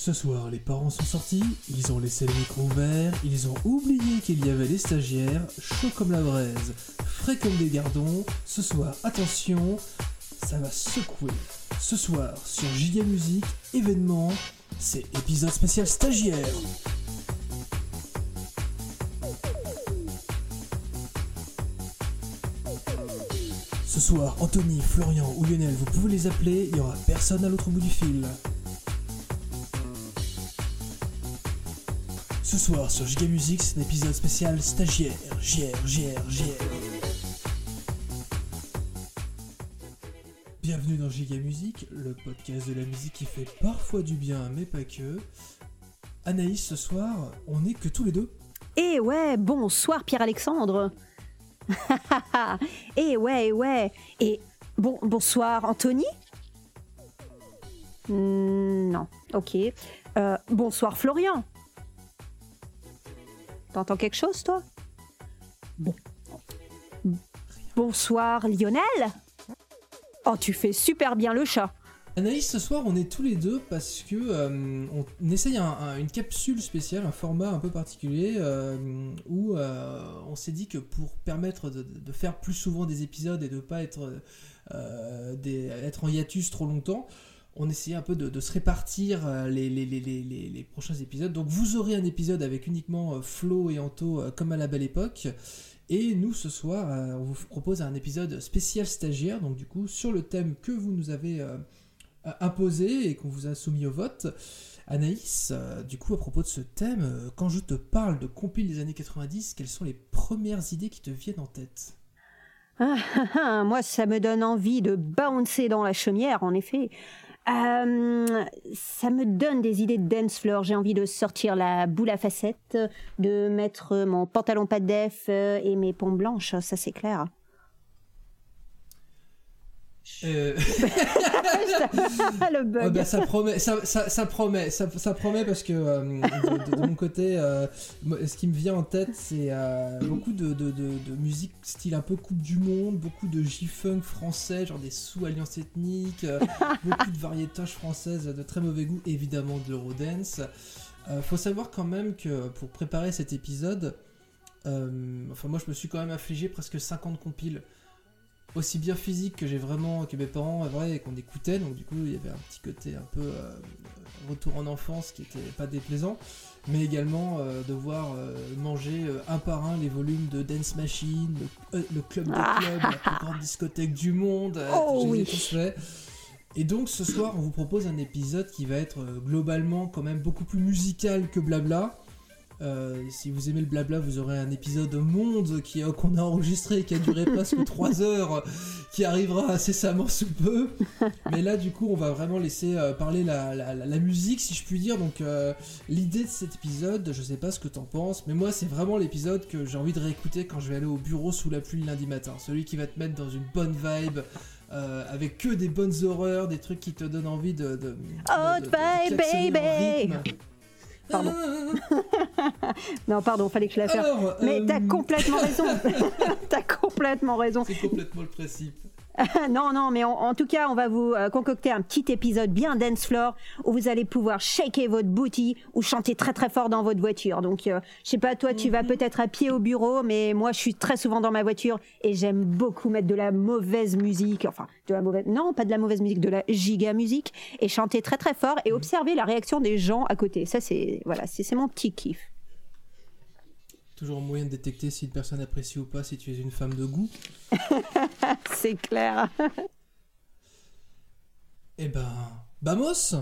Ce soir, les parents sont sortis, ils ont laissé le micro ouvert, ils ont oublié qu'il y avait les stagiaires, chauds comme la braise, frais comme des gardons. Ce soir, attention, ça va secouer. Ce soir, sur Giga Musique, événement, c'est épisode spécial stagiaire. Ce soir, Anthony, Florian ou Lionel, vous pouvez les appeler, il n'y aura personne à l'autre bout du fil. Ce soir sur Giga Music, c'est un épisode spécial stagiaire. JR, JR, JR. Bienvenue dans Giga Music, le podcast de la musique qui fait parfois du bien, mais pas que. Anaïs, ce soir, on est que tous les deux. Eh ouais, bonsoir Pierre-Alexandre. eh ouais, eh ouais. Et bon, bonsoir Anthony Hmm, Non, ok. Euh, bonsoir Florian. T'entends quelque chose, toi? Bon. Bonsoir Lionel. Oh, tu fais super bien le chat. Anaïs, ce soir, on est tous les deux parce que euh, on essaye un- un- une capsule spéciale, un format un peu particulier euh, où euh, on s'est dit que pour permettre de, de faire plus souvent des épisodes et de pas être, des- être en hiatus trop longtemps, on essayait un peu de, se répartir euh, les, prochains épisodes. Donc vous aurez un épisode avec uniquement euh, Flo et Anto euh, comme à la belle époque. Et nous, ce soir, on vous propose un épisode spécial stagiaire, donc du coup, sur le thème que vous nous avez imposé et qu'on vous a soumis au vote. Anaïs, du coup, à propos de ce thème, quand je te parle de compil des années 90, quelles sont les premières idées qui te viennent en tête? Ah, ah, ah, moi, ça me donne envie de bouncer dans la chaumière, en effet. Euh, ça me donne des idées de dance floor. J'ai envie de sortir la boule à facettes, de mettre mon pantalon pas de def euh, et mes pompes blanches, ça c'est clair. Euh, le bug. Ouais, bah, ça promet, ça, ça, ça promet, ça, ça promet parce que euh, de, de- de mon côté, euh, ce qui me vient en tête, c'est euh, beaucoup de, de, musique style un peu Coupe du Monde, beaucoup de J-funk français, genre des sous-alliances ethniques, beaucoup de variétages françaises de très mauvais goût, évidemment de l'Eurodance. Faut savoir quand même que pour préparer cet épisode, enfin moi je me suis quand même affligé presque 50 compiles aussi bien physique que j'ai vraiment que mes parents vrai et qu'on écoutait donc du coup il y avait un petit côté un peu euh, retour en enfance qui était pas déplaisant mais également euh, devoir euh, manger un par un les volumes de Dance Machine le, le club de Ah. club la plus grande discothèque du monde Oh oui. faits. et donc ce soir on vous propose un épisode qui va être globalement quand même beaucoup plus musical que blabla euh, si vous aimez le blabla, vous aurez un épisode monde qui qu'on a enregistré qui a duré presque 3 heures, qui arrivera incessamment sous peu. Mais là, du coup, on va vraiment laisser euh, parler la, la- la- la musique, si je puis dire. Donc, euh, l'idée de cet épisode, je sais pas ce que t'en penses, mais moi, c'est vraiment l'épisode que j'ai envie de réécouter quand je vais aller au bureau sous la pluie le lundi matin. Celui qui va te mettre dans une bonne vibe. euh, avec que des bonnes horreurs, des trucs qui te donnent envie de. de, de- Hot de- baby. Pardon. Non, pardon, fallait que je la fasse. Mais euh, t'as complètement raison. t'as complètement raison. C'est complètement le principe. non, non, mais en, en tout cas, on va vous euh, concocter un petit épisode bien dance floor où vous allez pouvoir shaker votre booty ou chanter très très fort dans votre voiture. Donc, euh, je sais pas, toi, tu vas peut-être à pied au bureau, mais moi, je suis très souvent dans ma voiture et j'aime beaucoup mettre de la mauvaise musique, enfin, de la mauvaise, non, pas de la mauvaise musique, de la giga musique et chanter très très fort et observer la réaction des gens à côté. Ça, c'est voilà, c'est mon petit kiff. Toujours moyen de détecter si une personne apprécie ou pas si tu es une femme de goût. C'est clair. Eh ben, vamos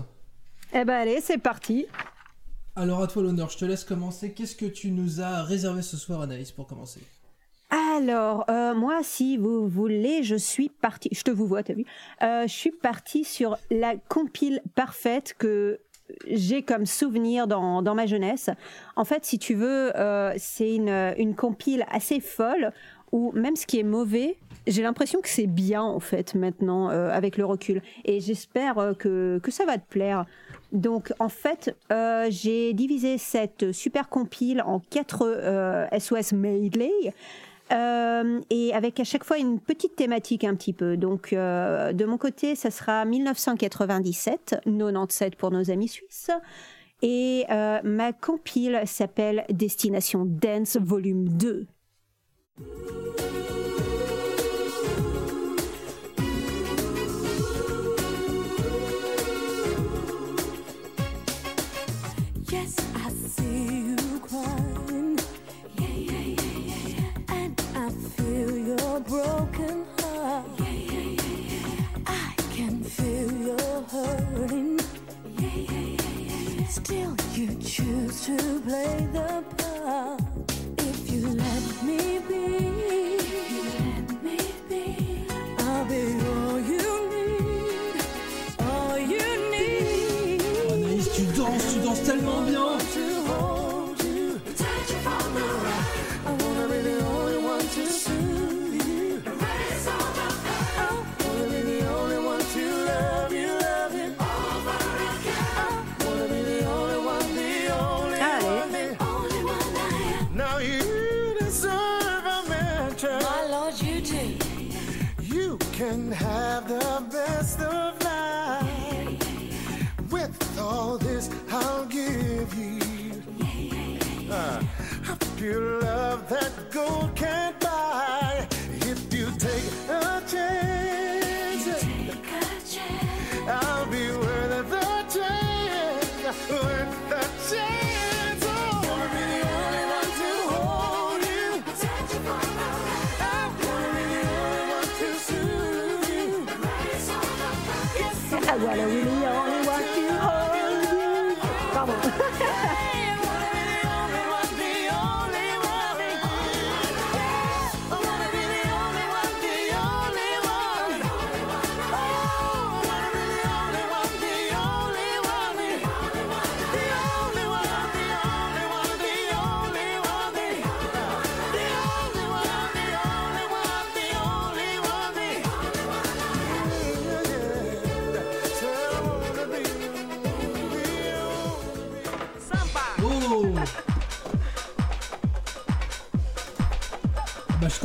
eh ben, allez, c'est parti. Alors à toi l'honneur, je te laisse commencer. Qu'est-ce que tu nous as réservé ce soir, Anaïs, pour commencer? Alors, euh, moi, si vous voulez, je suis partie. Je te vous vois, t'as vu? Euh, Je suis partie sur la compile parfaite que j'ai comme souvenir dans, dans ma jeunesse. En fait, si tu veux, euh, c'est une, une compile assez folle où même ce qui est mauvais, j'ai l'impression que c'est bien en fait maintenant euh, avec le recul. Et j'espère euh, que, que ça va te plaire. Donc en fait, j'ai divisé cette super compile en quatre euh, SOS medley euh, et avec à chaque fois une petite thématique un petit peu. Donc euh, de mon côté, ça sera 1997, 97 pour nos amis suisses. Et euh, ma compile s'appelle Destination Dance Volume 2. A broken heart. Yeah, yeah, yeah, I can feel your hurting. Still, you choose to play the part.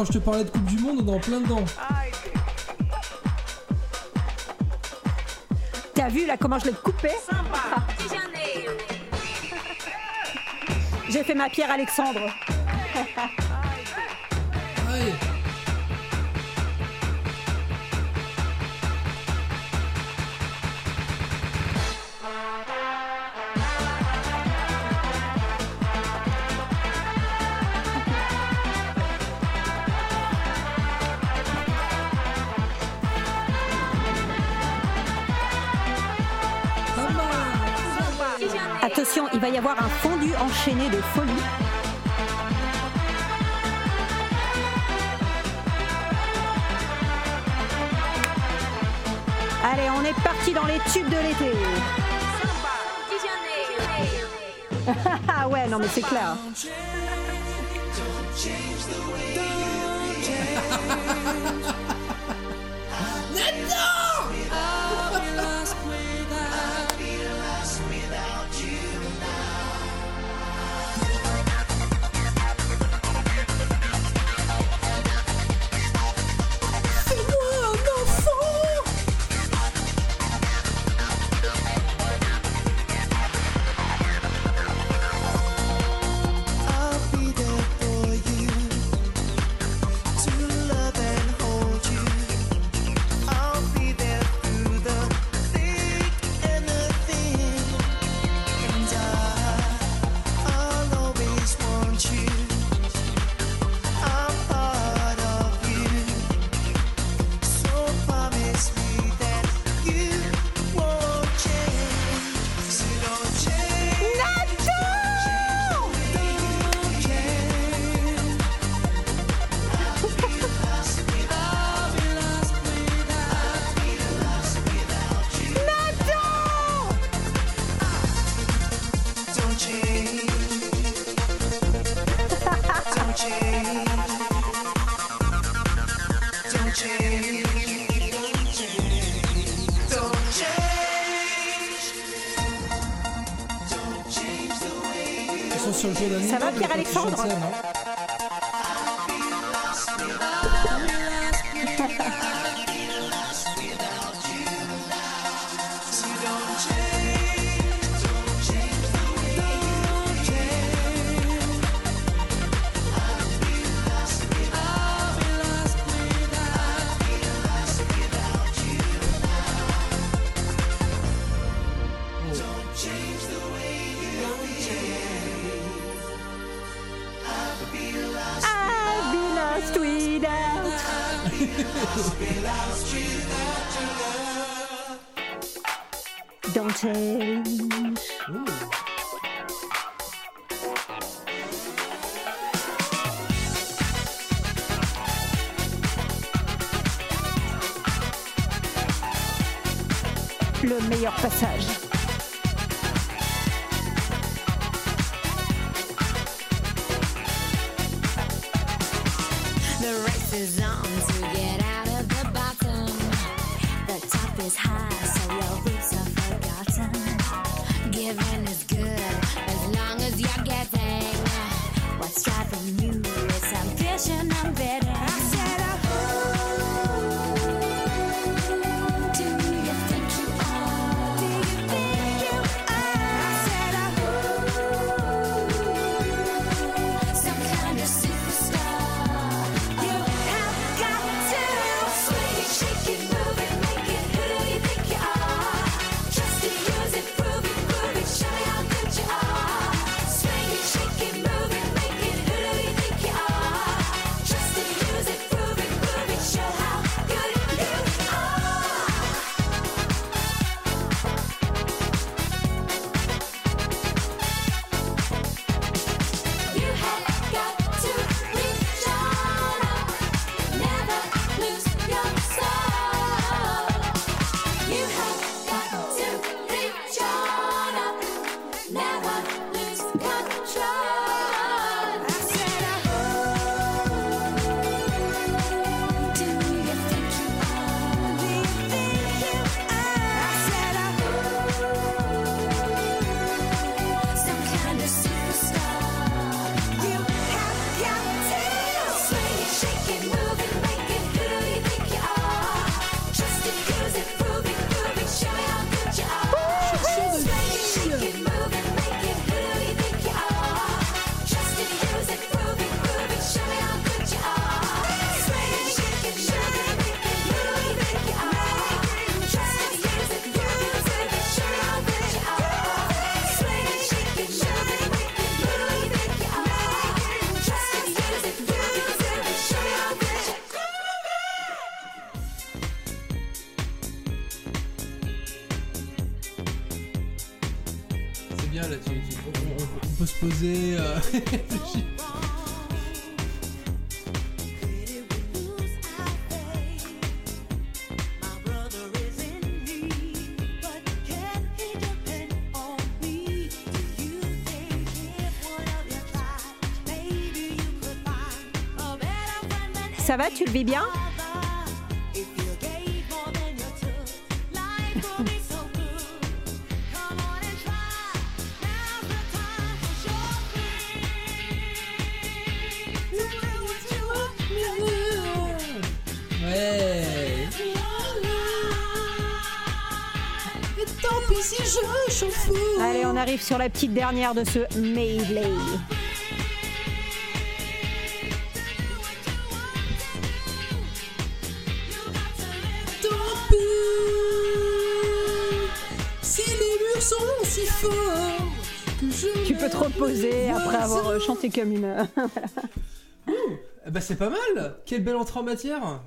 je te parlais de Coupe du Monde, on est en plein dedans. T'as vu là comment je l'ai coupé J'ai fait ma pierre Alexandre. avoir un fondu enchaîné de folie. Allez, on est parti dans les tubes de l'été. Ah ouais, non mais c'est clair. Ça va Pierre-Alexandre? Ça va, tu le vis bien? Sur la petite dernière de ce medley. Tant pis si les murs sont si forts que je. Tu peux te reposer après avoir euh, chanté comme une. Bah c'est pas mal. Quelle belle entrée en matière.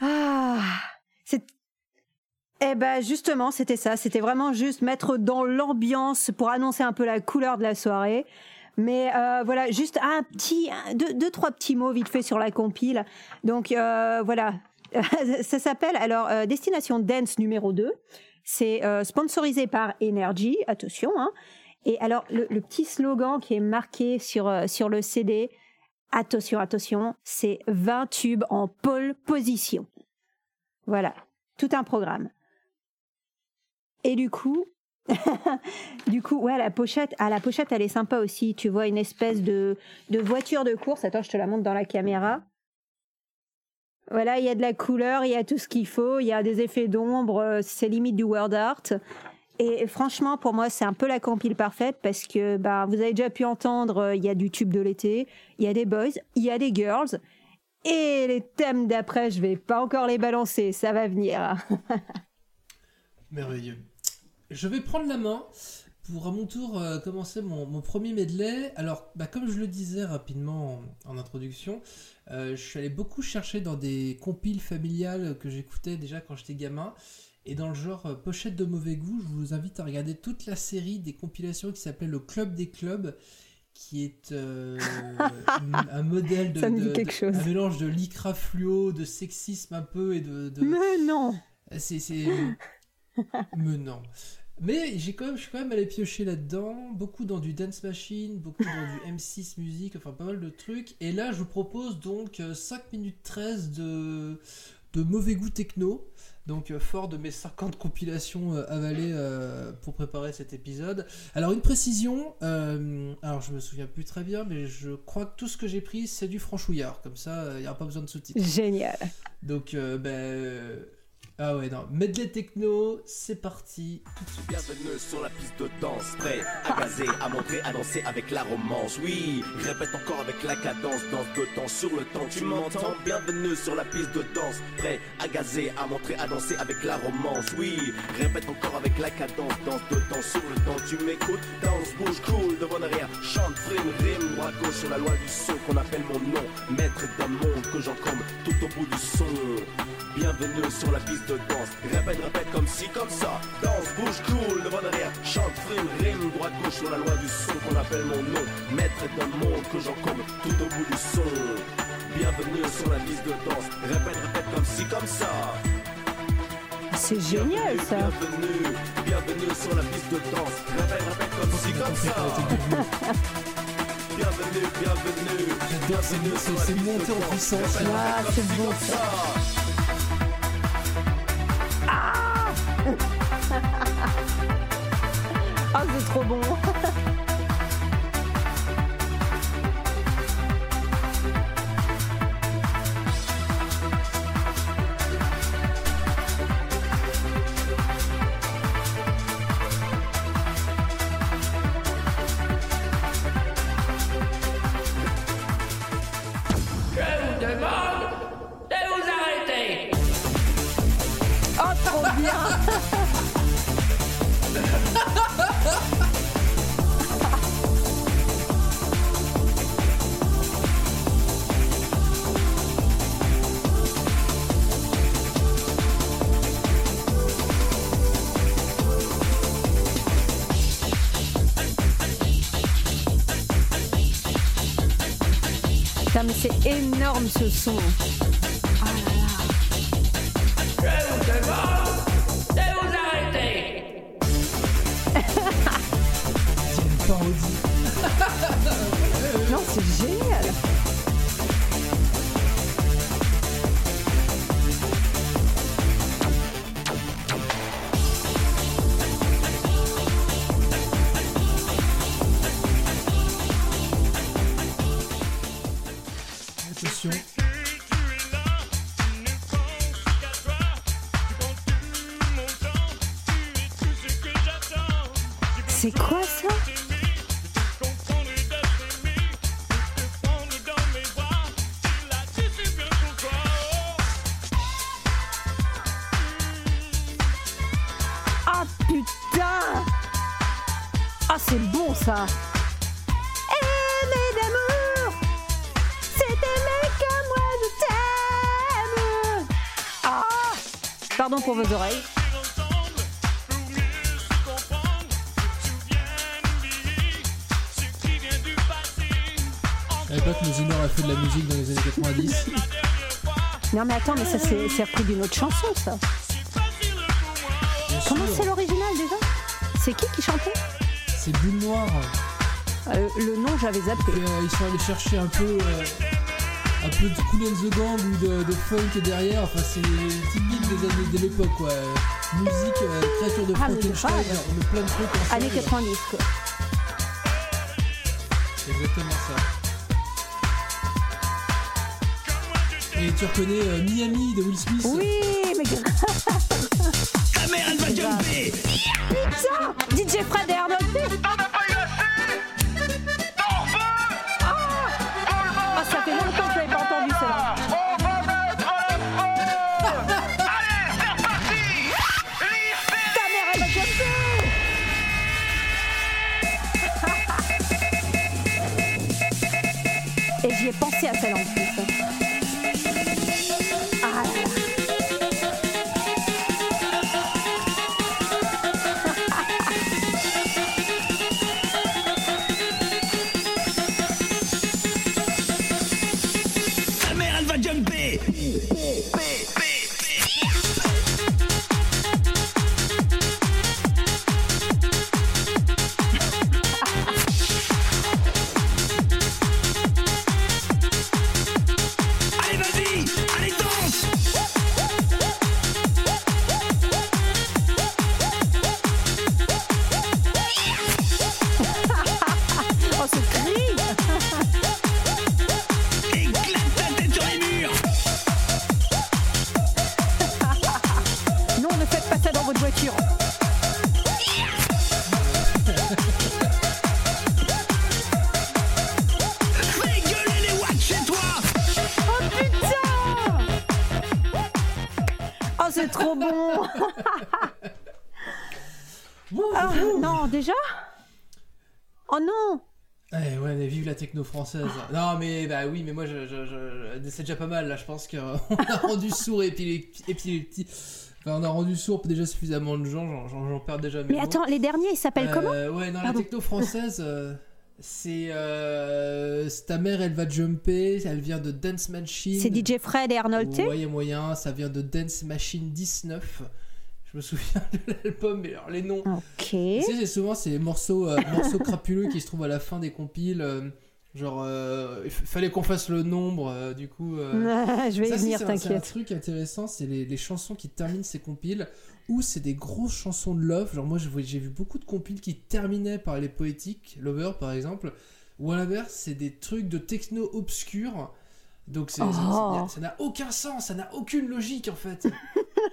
Ah, c'est. Eh ben justement, c'était ça. C'était vraiment juste mettre dans l'ambiance pour annoncer un peu la couleur de la soirée. Mais euh, voilà, juste un petit, deux, trois petits mots vite fait sur la compile. Donc euh, voilà, ça s'appelle alors euh, Destination Dance numéro 2. C'est euh, sponsorisé par Energy, attention. Hein. Et alors le, le petit slogan qui est marqué sur euh, sur le CD, attention, attention, c'est 20 tubes en pole position. Voilà, tout un programme. Et du coup, du coup, ouais, la pochette, ah, la pochette, elle est sympa aussi. Tu vois une espèce de, de voiture de course. Attends, je te la montre dans la caméra. Voilà, il y a de la couleur, il y a tout ce qu'il faut, il y a des effets d'ombre, euh, c'est limite du word art. Et franchement, pour moi, c'est un peu la compile parfaite parce que bah, vous avez déjà pu entendre, euh, il y a du tube de l'été, il y a des boys, il y a des girls. Et les thèmes d'après, je vais pas encore les balancer, ça va venir. Merveilleux. Je vais prendre la main pour à mon tour euh, commencer mon, mon premier medley. Alors, bah, comme je le disais rapidement en, en introduction, euh, je suis allé beaucoup chercher dans des compiles familiales que j'écoutais déjà quand j'étais gamin. Et dans le genre euh, pochette de mauvais goût, je vous invite à regarder toute la série des compilations qui s'appelait Le Club des Clubs, qui est un- modèle de, chose. un mélange de lycra fluo, de sexisme un peu et de, de- Mais non c'est c'est mais non. Mais j'ai quand même, je suis quand même allé piocher là-dedans, beaucoup dans du dance machine, beaucoup dans du M6 musique, enfin pas mal de trucs. Et là, je vous propose donc euh, 5 minutes 13 de, de mauvais goût techno. Donc euh, fort de mes 50 compilations euh, avalées euh, pour préparer cet épisode. Alors une précision, euh, alors je me souviens plus très bien, mais je crois que tout ce que j'ai pris c'est du franchouillard, comme ça il n'y aura pas besoin de sous-titres. Génial Donc, euh, ben. euh, Ah ouais, non. Medley techno, c'est parti. Bienvenue sur la piste de danse, prêt à gazer, à montrer, à danser avec la romance. Oui, répète encore avec la cadence, danse de temps sur le temps. Tu m'entends Bienvenue sur la piste de danse, prêt à gazer, à montrer, à danser avec la romance. Oui, répète encore avec la cadence, danse de temps sur le temps. Tu m'écoutes, danse, bouge, cool, devant derrière, chante, frime, rime, droit gauche sur la loi du son qu'on appelle mon nom. Maître d'un monde que j'encombre tout au bout du son. Bienvenue sur la piste de danse. Répète, répète comme ci, comme ça. Danse, bouge, cool, devant derrière. Chante, frime, rime, droite, gauche sur la loi du son qu'on appelle mon nom. Maître d'un monde que j'encombre tout au bout du son. Bienvenue sur la piste de danse. Répète, répète comme ci, comme ça. C'est génial Bienvenue, ça Bienvenue, bienvenue sur la piste de danse. Répète, répète comme ci, comme ça. Bienvenue, bienvenue. J'adore, c'est bienvenue c'est- sur la c'est piste de monté en puissance. Répète, Ah, répète c'est beau, comme ça. Trop bon énorme ce mais attends, mais ça c'est repris d'une autre chanson ça. Comment c'est l'original déjà? C'est qui qui chantait? C'est Boule Noire. Euh, Le nom j'avais zappé. Euh, ils sont allés chercher un peu, euh, un peu de Cool and the Gang ou de, de funk derrière. Enfin, c'est typique des années de l'époque, quoi. Musique, euh, créature de Ah, Frankenstein, met plein de trucs. Années 90 quoi. C'est exactement ça. Et tu reconnais euh, Miami de Will Smith. Oui, mais ah, Ta mère, elle va jumper. Putain. DJ Fred et Arnold Ça fait longtemps que pas entendu Allez, c'est reparti. Ta mère, elle va jumper. Et j'y ai pensé à sa langue. Française. Non, mais bah oui, mais moi, je, je- je- c'est déjà pas mal là. Je pense qu'on a rendu sourd épilepti- épilepti. Enfin, on a rendu sourd déjà suffisamment de gens. J'en- perds déjà mes Mais mots. attends, les derniers, ils s'appellent Euh, comment Ouais, dans Pardon. la techno française, euh, c'est euh, c'est ta mère, elle va jumper. Elle vient de Dance Machine. C'est DJ Fred et Arnold T a moyen. Ça vient de Dance Machine 19. Je me souviens de l'album, mais alors les noms. Ok. Tu sais, c'est souvent ces morceaux, euh, morceaux crapuleux qui se trouvent à la fin des compiles. Genre, euh, il fallait qu'on fasse le nombre, euh, du coup. euh, Je vais y ça, si, venir, un- C'est un t'inquiète. truc intéressant, c'est les, les chansons qui terminent ces compiles, ou c'est des grosses chansons de love. Genre, moi, j'ai vu beaucoup de compiles qui terminaient par les poétiques, Lover par exemple, ou à l'inverse, c'est des trucs de techno obscur. Donc, c'est- Oh. ça- n'a aucun sens, ça n'a aucune logique en fait.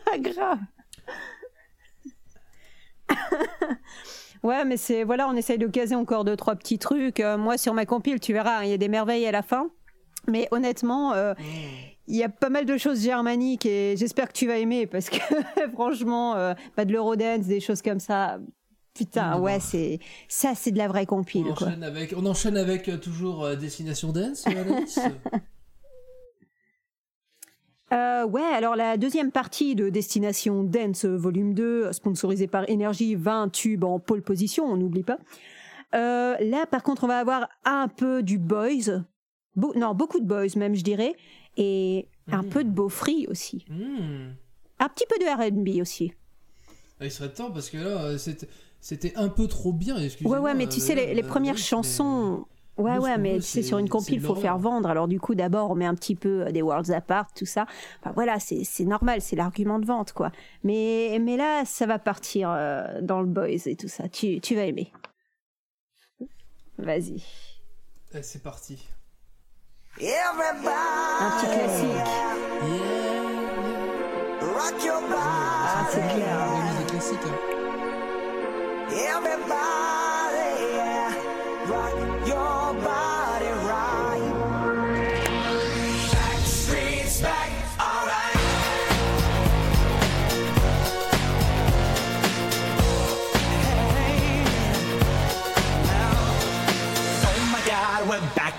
Pas grave. ouais, mais c'est voilà, on essaye de caser encore deux trois petits trucs. Euh, moi, sur ma compile, tu verras, hein, il y a des merveilles à la fin. Mais honnêtement, euh, il y a pas mal de choses germaniques et j'espère que tu vas aimer parce que franchement, euh, pas de l'eurodance, des choses comme ça. Putain, ouais, bah. c'est ça, c'est de la vraie On compile, quoi. enchaîne avec, on enchaîne avec toujours Destination Dance, Euh, ouais, alors la deuxième partie de Destination Dance Volume 2, sponsorisée par Énergie, 20 tubes en pole position, on n'oublie pas. Euh, là, par contre, on va avoir un peu du boys. Non, beaucoup de boys même, je dirais. Et un Mhm. peu de beau free aussi. Hmm. Un petit peu de R&B aussi. Ah, Il serait temps parce que là, euh, c'était un peu trop bien. Ouais, ouais, mais tu sais, les, les premières chansons... Ouais, ouais, mais veut, tu sais, c'est- sur une compile, il faut faire vendre. Alors du coup, d'abord, on met un petit peu euh, des Worlds Apart, tout ça. Enfin voilà, c'est c'est normal, c'est l'argument de vente, quoi. Mais, mais là, ça va partir euh, dans le boys et tout ça. Tu, tu vas aimer. Vas-y. Eh, c'est parti. Un petit classique. Rock your body, Ah, c'est clair. Ah, des classiques. hein. everybody,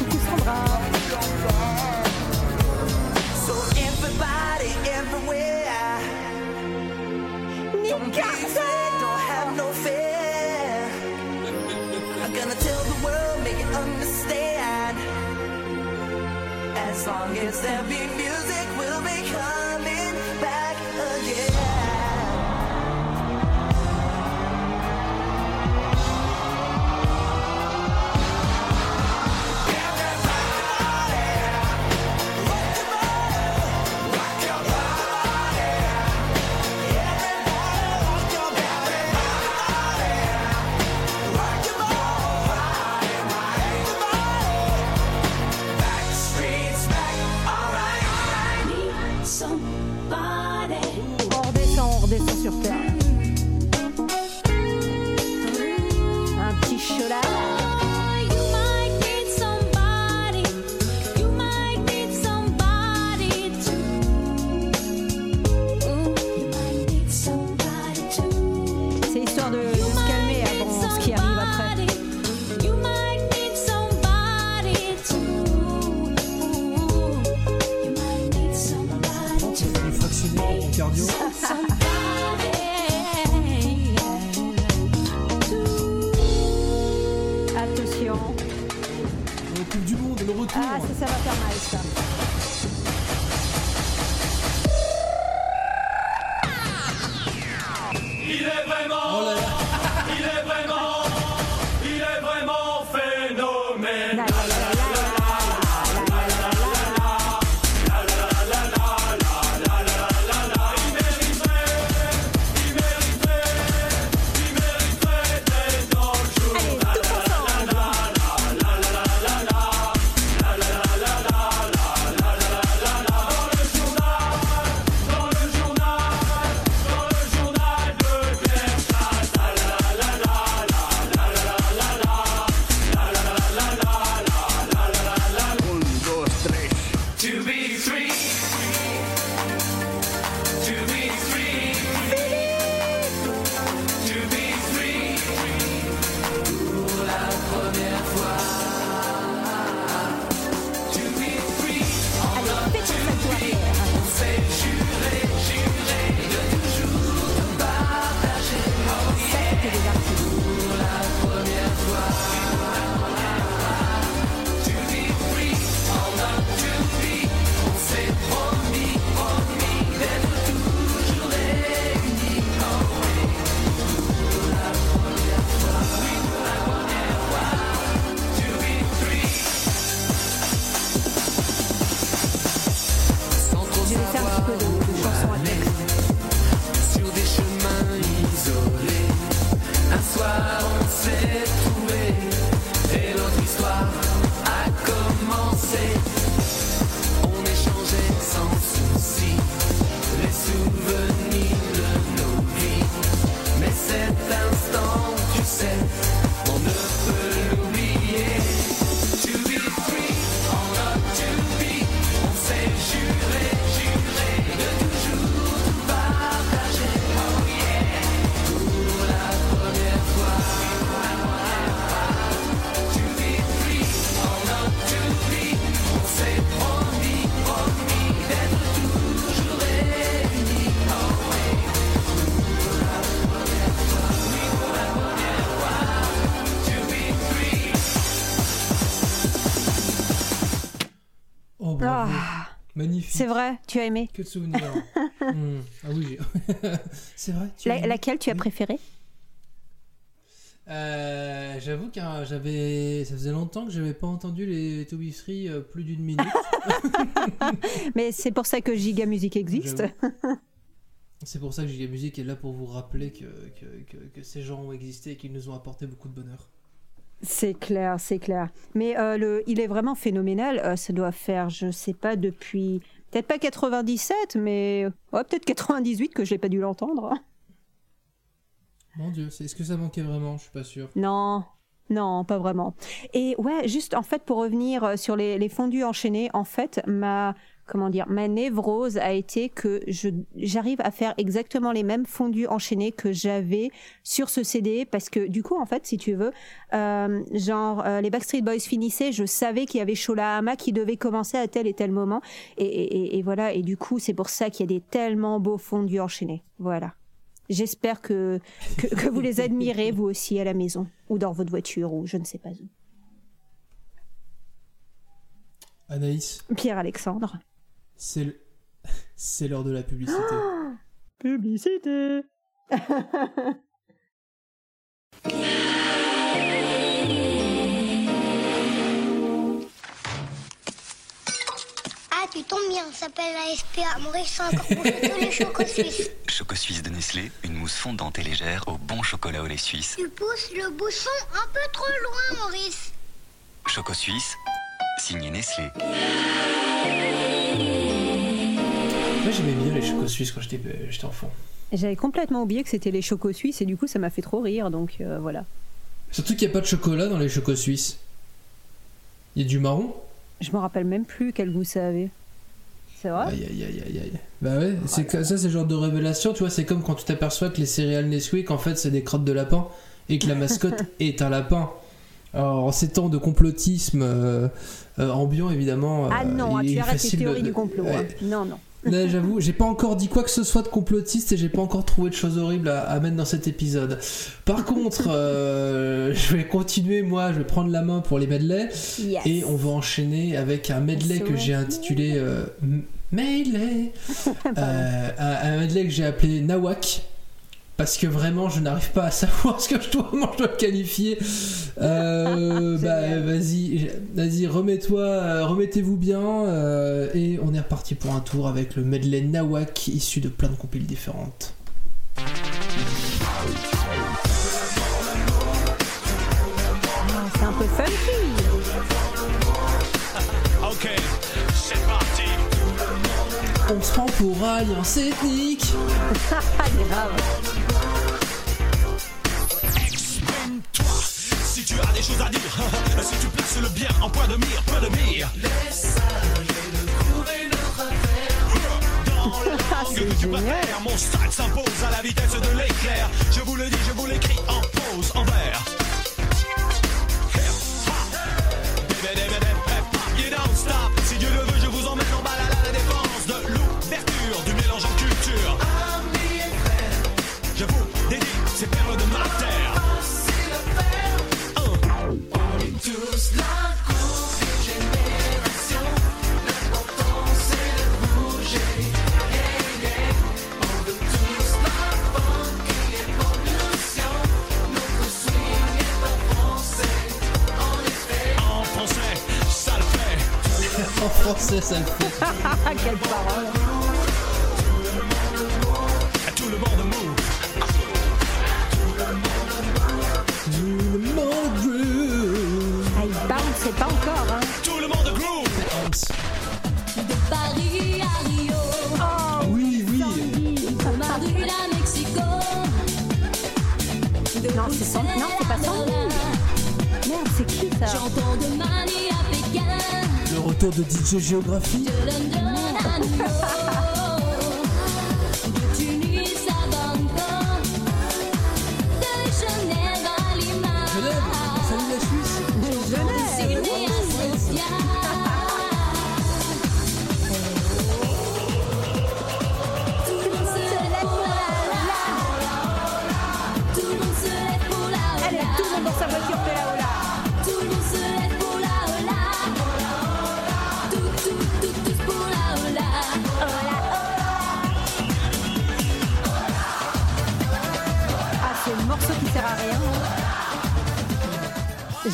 Coucou Sandra. So everybody, everywhere. Don't have no fear. I'm gonna tell the world, make it understand. As long as there be music. C'est vrai, tu as aimé. Que de souvenirs. Hmm. Ah oui, c'est vrai. tu La- laquelle tu as préférée? Euh, J'avoue que j'avais, ça faisait longtemps que j'avais pas entendu les To Be Free euh, plus d'une minute. Mais c'est pour ça que Giga Music existe. C'est pour ça que Giga Music est là pour vous rappeler que, que, que, que ces gens ont existé et qu'ils nous ont apporté beaucoup de bonheur. C'est clair, c'est clair. Mais euh, le, il est vraiment phénoménal. Euh, ça doit faire, je sais pas, depuis peut-être pas 97, mais ouais, peut-être 98 que je n'ai pas dû l'entendre. Mon Dieu, est-ce que ça manquait vraiment? Je suis pas sûr. Non, non, pas vraiment. Et ouais, juste en fait pour revenir euh, sur les, les fondus enchaînés, en fait ma comment dire, ma névrose a été que je j'arrive à faire exactement les mêmes fondus enchaînés que j'avais sur ce CD parce que du coup en fait si tu veux euh, genre euh, les Backstreet Boys finissaient, je savais qu'il y avait Shola Hama qui devait commencer à tel et tel moment et, et- et- et voilà et du coup c'est pour ça qu'il y a des tellement beaux fondus enchaînés. Voilà. J'espère que, que, que vous les admirez, vous aussi, à la maison, ou dans votre voiture, ou je ne sais pas où. Anaïs, Pierre-Alexandre. C'est le- c'est l'heure de la publicité. Publicité Ah, tu tombes bien, ça s'appelle la SPA. Maurice fait encore bouffer tous les chocos suisses. Choco Suisse de Nestlé, une mousse fondante et légère au bon chocolat au lait suisse. Tu pousses le bouchon un peu trop loin, Maurice. Choco Suisse, signé Nestlé. Moi j'aimais bien les chocos suisses quand j'étais euh, j'étais enfant. J'avais complètement oublié que c'était les chocos suisses et du coup ça m'a fait trop rire donc euh, voilà. Surtout qu'il n'y a pas de chocolat dans les chocos suisses. Il y a du marron Je me rappelle même plus quel goût ça avait. C'est vrai? Aïe aïe aïe aïe aïe. Bah ouais, c'est ça c'est le genre de révélation, tu vois, c'est comme quand tu t'aperçois que les céréales Nesquik en fait c'est des crottes de lapin et que la mascotte est un lapin. Alors en ces temps de complotisme euh, euh, ambiant évidemment. Ah non, il tu arrêtes de- théories de- du complot. Ouais. hein. Non, non. Là, j'avoue, j'ai pas encore dit quoi que ce soit de complotiste et j'ai pas encore trouvé de choses horribles à, à mettre dans cet épisode. Par contre, euh, je vais continuer, moi, je vais prendre la main pour les medley Yes. et on va enchaîner avec un medley que j'ai intitulé euh, Medley. Euh, un, un medley que j'ai appelé Nawak. Parce que vraiment, je n'arrive pas à savoir ce que je dois, comment je dois qualifier. Euh, bah, vas-y, vas-y, remets-toi, euh, remettez-vous bien, euh, et on est reparti pour un tour avec le medley Nawak issu de plein de compiles différentes. Ah, C'est un peu funky. Ok. On se prend pour alliance ethnique. Grave. Exprime-toi si tu as des choses à dire. si tu places le bien en point de mire, point de mire. Dans la langue que tu préfères, mon style s'impose à la vitesse de l'éclair. Je vous le dis, je vous l'écris en pause, en vers. En français, ça le fait. Quelle parole. Tout le monde. Tout le monde. Ah, il c'est pas encore, hein. Tout le monde Oh, Oui, oui. Non, c'est pas Sandy. Merde, c'est qui ça de Retour de DJ Géographie.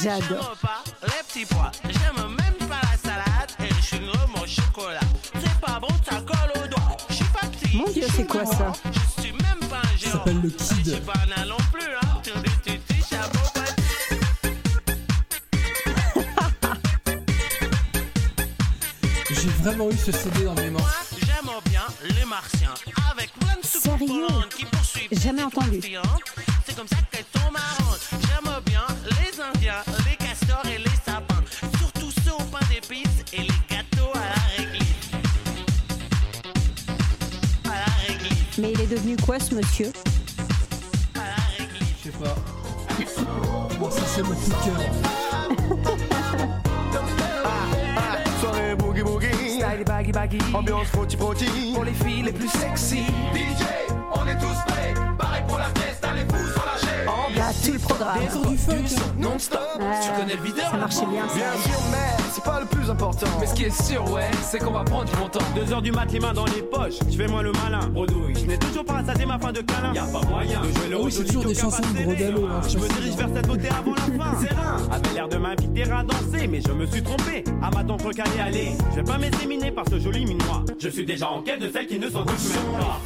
J'adore. pas les petits pois. J'aime même pas la salade et je suis mon chocolat. C'est pas bon, ça colle au doigt. Je suis pas petit. Mon Dieu, c'est quoi ça Je suis même pas un Ça géant. s'appelle le Je suis Kid. pas un non plus, hein. J'ai vraiment eu ce CD dans mes mains. J'aime bien les martiens avec plein de Sérieux soucoupes qui poursuivent Jamais entendu. C'est comme ça Quoi ce monsieur. Je sais pas. Bon, ça c'est mon de cœur. Soirée boogie boogie. Style baggy baggy. Ambiance frotti frotti. Pour les filles les plus sexy. DJ, on est tous prêts. Pareil pour la fiesta, les. La tout le programme. Encore du funk. hein. Non-stop. Tu connais le videur ça marchait bien, ça. Bien sûr, mais c'est pas le plus important. Mais ce qui est sûr, ouais, c'est qu'on va prendre du bon temps. Deux heures du mat, les mains dans les poches. Je fais moi le malin. Bredouille. Je n'ai toujours pas rassasié ma fin de câlin. Y'a pas moyen de jouer le Ah oui, c'est toujours des chansons de Brodalo, hein, Je me dirige hein. vers cette beauté avant la fin. Serein. Avait l'air de m'inviter à danser, mais je me suis trompé. À ma tante recalée, allez. Je vais pas m'éséminer par ce joli minois. Je suis déjà en quête de celles qui ne doutent même pas.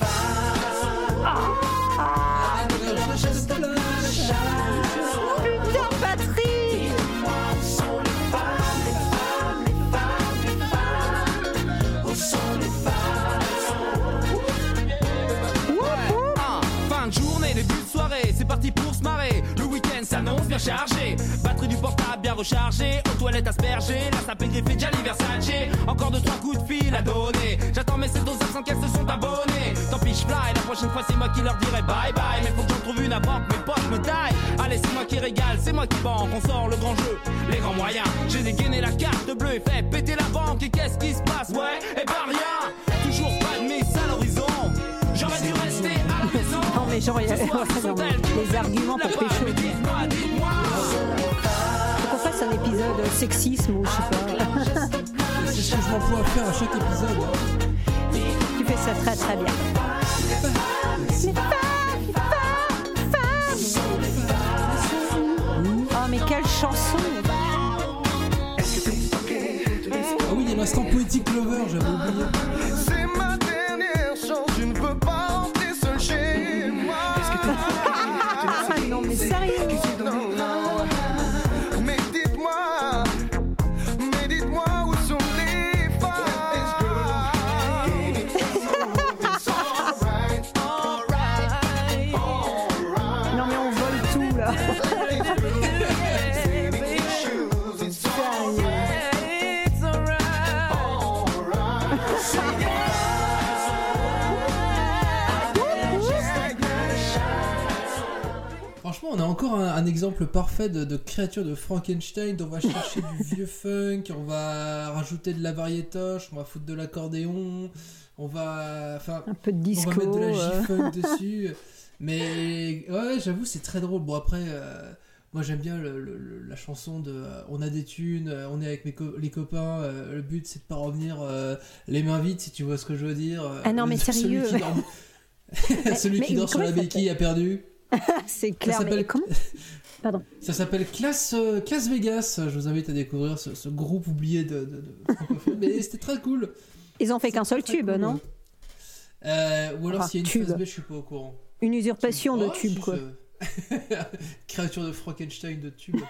Batterie du portable bien rechargée. Aux toilettes aspergées. Là, ça peut griffer déjà Versace. Encore deux, trois coups de fil à donner. J'attends mes 7 sans qu'elles se sont abonnées. Tant pis, je fly. La prochaine fois, c'est moi qui leur dirai bye bye. Mais faut que j'en trouve une avant que mes potes me taillent. Allez, c'est moi qui régale, c'est moi qui banque. On sort le grand jeu, les grands moyens. J'ai dégainé la carte bleue et fait péter la banque. Et qu'est-ce qui se passe? Ouais, et bah rien. Toujours pas y a- soir, non, elles qui les arguments pour pécho. Faut qu'on fasse un épisode sexisme ou je sais pas. C'est ce que je m'emploie à faire à chaque épisode. Tu fais ça très très bien. Les femmes, femmes, femmes. Oh mais quelle chanson Ah oui, il y a l'instant poétique lover, j'avais oublié. Encore un, un exemple parfait de, de créature de Frankenstein. On va chercher du vieux funk, on va rajouter de la variétoche, on va foutre de l'accordéon, on va. Enfin, Un peu de disco on va mettre de la euh. J-funk dessus. Mais ouais, j'avoue, c'est très drôle. Bon, après, euh, moi j'aime bien le- le- le- la chanson de euh, On a des thunes, euh, on est avec mes co- les copains. euh, le but c'est de pas revenir euh, les mains vides, si tu vois ce que je veux dire. Euh, Ah non, mais celui sérieux. qui Celui mais qui dort sur la il béquille a perdu. C'est clair Ça s'appelle- comment Pardon. Ça s'appelle Classe, euh, Classe Vegas. Je vous invite à découvrir ce, ce groupe oublié de, de. Mais c'était très cool. Ils ont fait qu'un seul tube cool. non Euh, ou alors Enfin, s'il y a une tube. phase B, je suis pas au courant. Une usurpation de Oh, tube quoi. Créature de Frankenstein de tube.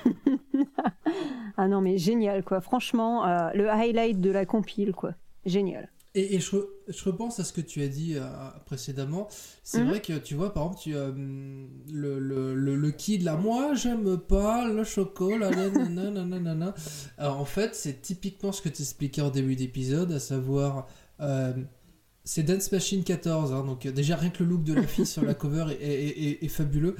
Ah non mais génial quoi. Franchement, euh, le highlight de la compile quoi. Génial. Et, et je, re- je repense à ce que tu as dit euh, précédemment. C'est Mhm. vrai que tu vois, par exemple, tu, euh, le, le, le, le kid là, moi j'aime pas le chocolat. nanana, nanana. Alors en fait, c'est typiquement ce que tu expliquais en début d'épisode, à savoir. euh, c'est Dance Machine 14, hein, donc déjà rien que le look de la fille sur la cover est, est- est- est fabuleux.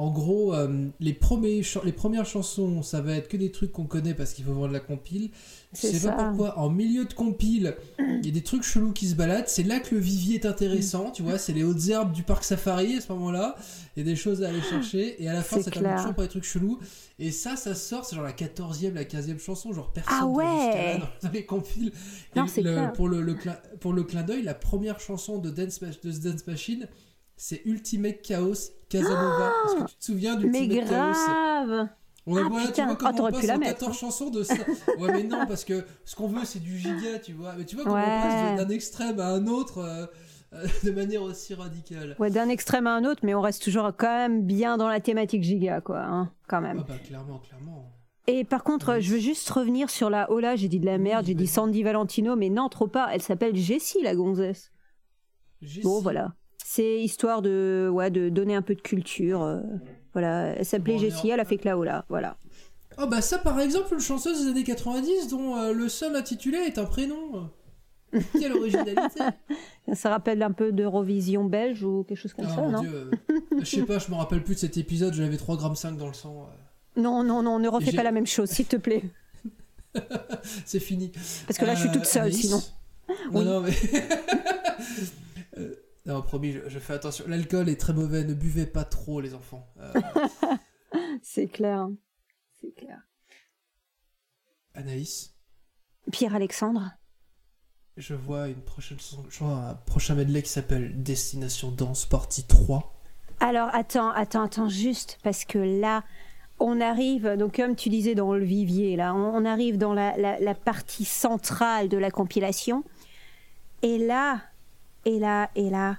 En gros, euh, les, premiers ch- les premières chansons, ça va être que des trucs qu'on connaît parce qu'il faut vendre la compile. Je C'est sais pas ça. pourquoi, en milieu de compile, il y a des trucs chelous qui se baladent. C'est là que le vivier est intéressant, tu vois. C'est les hautes herbes du parc safari à ce moment-là. Il y a des choses à aller chercher. Et à la fin, C'est ça termine toujours par des trucs chelous. Et ça, ça sort, c'est genre la 14e, la 15e chanson. Genre personne Ah ouais là dans, les compiles. Et Non, c'est le- clair. pour, le, pour le clin d'œil, la première chanson de Dance, de Dance Machine, c'est Ultimate Chaos Casanova. Est-ce que tu te souviens Ah Mais d'Ultimate Chaos grave Ouais, Ah, voilà, putain. tu vois Ah, comment on passe la en mettre, 14 hein. chansons de ça. Ouais, mais non, parce que ce qu'on veut, c'est du giga, tu vois. Mais tu vois comment Ouais. on passe d'un extrême à un autre euh, euh, de manière aussi radicale. Ouais, d'un extrême à un autre, mais on reste toujours quand même bien dans la thématique giga, quoi, hein, quand même. Ah bah clairement, clairement. Et par contre, je veux juste revenir sur la Ola, j'ai dit de la merde, j'ai dit Sandy Valentino, mais non, trop pas, elle s'appelle Jessie, la gonzesse. Jessie. Bon, voilà. C'est histoire de, ouais, de donner un peu de culture. euh, voilà, elle s'appelait Bon, Jessie, elle a fait que la Ola, voilà. Oh bah ça, par exemple, une chanteuse des années 90 dont euh, le seul intitulé est un prénom. Quelle originalité Ça rappelle un peu d'Eurovision belge ou quelque chose comme Ah ça, mon non dieu. euh, Je sais pas, je me rappelle plus de cet épisode, j'avais 3 grammes 5 dans le sang. euh, Non, non, non, ne refais pas la même chose, s'il te plaît. C'est fini. Parce que là, je suis toute seule, sinon. Non, Oui. non, mais. Non, promis, je, je fais attention. L'alcool est très mauvais, ne buvez pas trop, les enfants. Euh, C'est clair. C'est clair. Anaïs, Pierre Alexandre. je vois une prochaine je vois un prochain medley qui s'appelle Destination Danse partie 3. Alors attends, attends, attends, juste parce que là, on arrive, donc comme tu disais dans le vivier, là, on, on arrive dans la, la- la partie centrale de la compilation. Et là, et là, et là,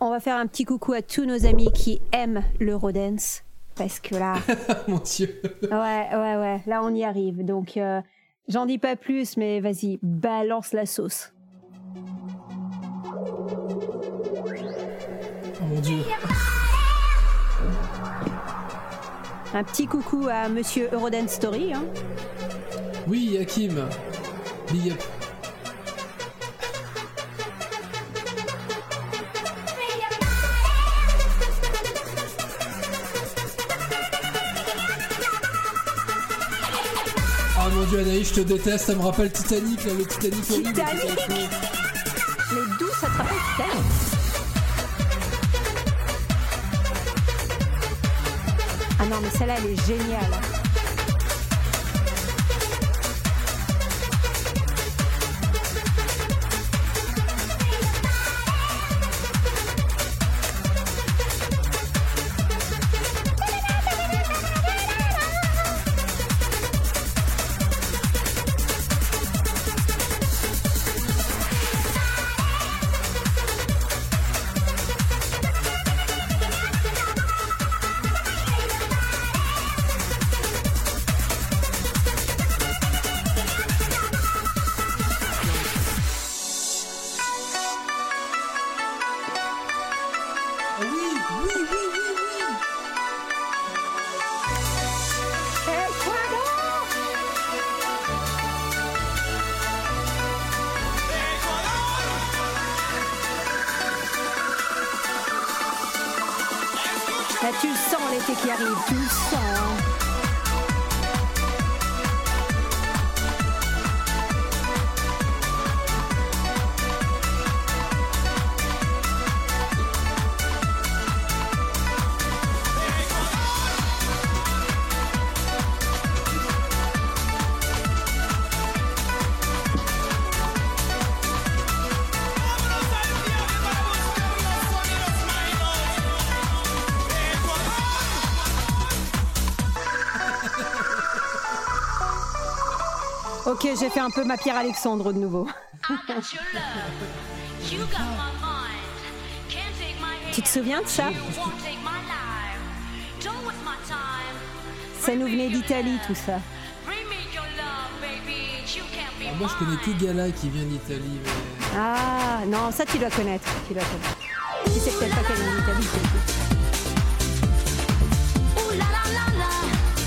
on va faire un petit coucou à tous nos amis qui aiment l'Eurodance. Parce que là, Mon dieu. ouais, ouais, ouais, là on y arrive. Donc, euh, j'en dis pas plus, mais vas-y, balance la sauce. Oh mon dieu. Un petit coucou à Monsieur Eurodance Story. hein. Oui, Hakim. Big up. Mon dieu, Anaïs, je te déteste, ça me rappelle Titanic, là, le Titanic horrible. Titanic. Mais d'où ça te rappelle Titanic Ah non, mais celle-là, elle est géniale. Qui arrive, j'ai fait un peu ma Pierre Alexandre de nouveau. Tu te souviens de ça? Ça nous venait d'Italie, tout ça. Alors, moi, je connais que Gala qui vient d'Italie, mais... Ah, non, ça tu dois connaître. Tu dois connaître. Tu sais peut-être pas qu'elle vient d'Italie.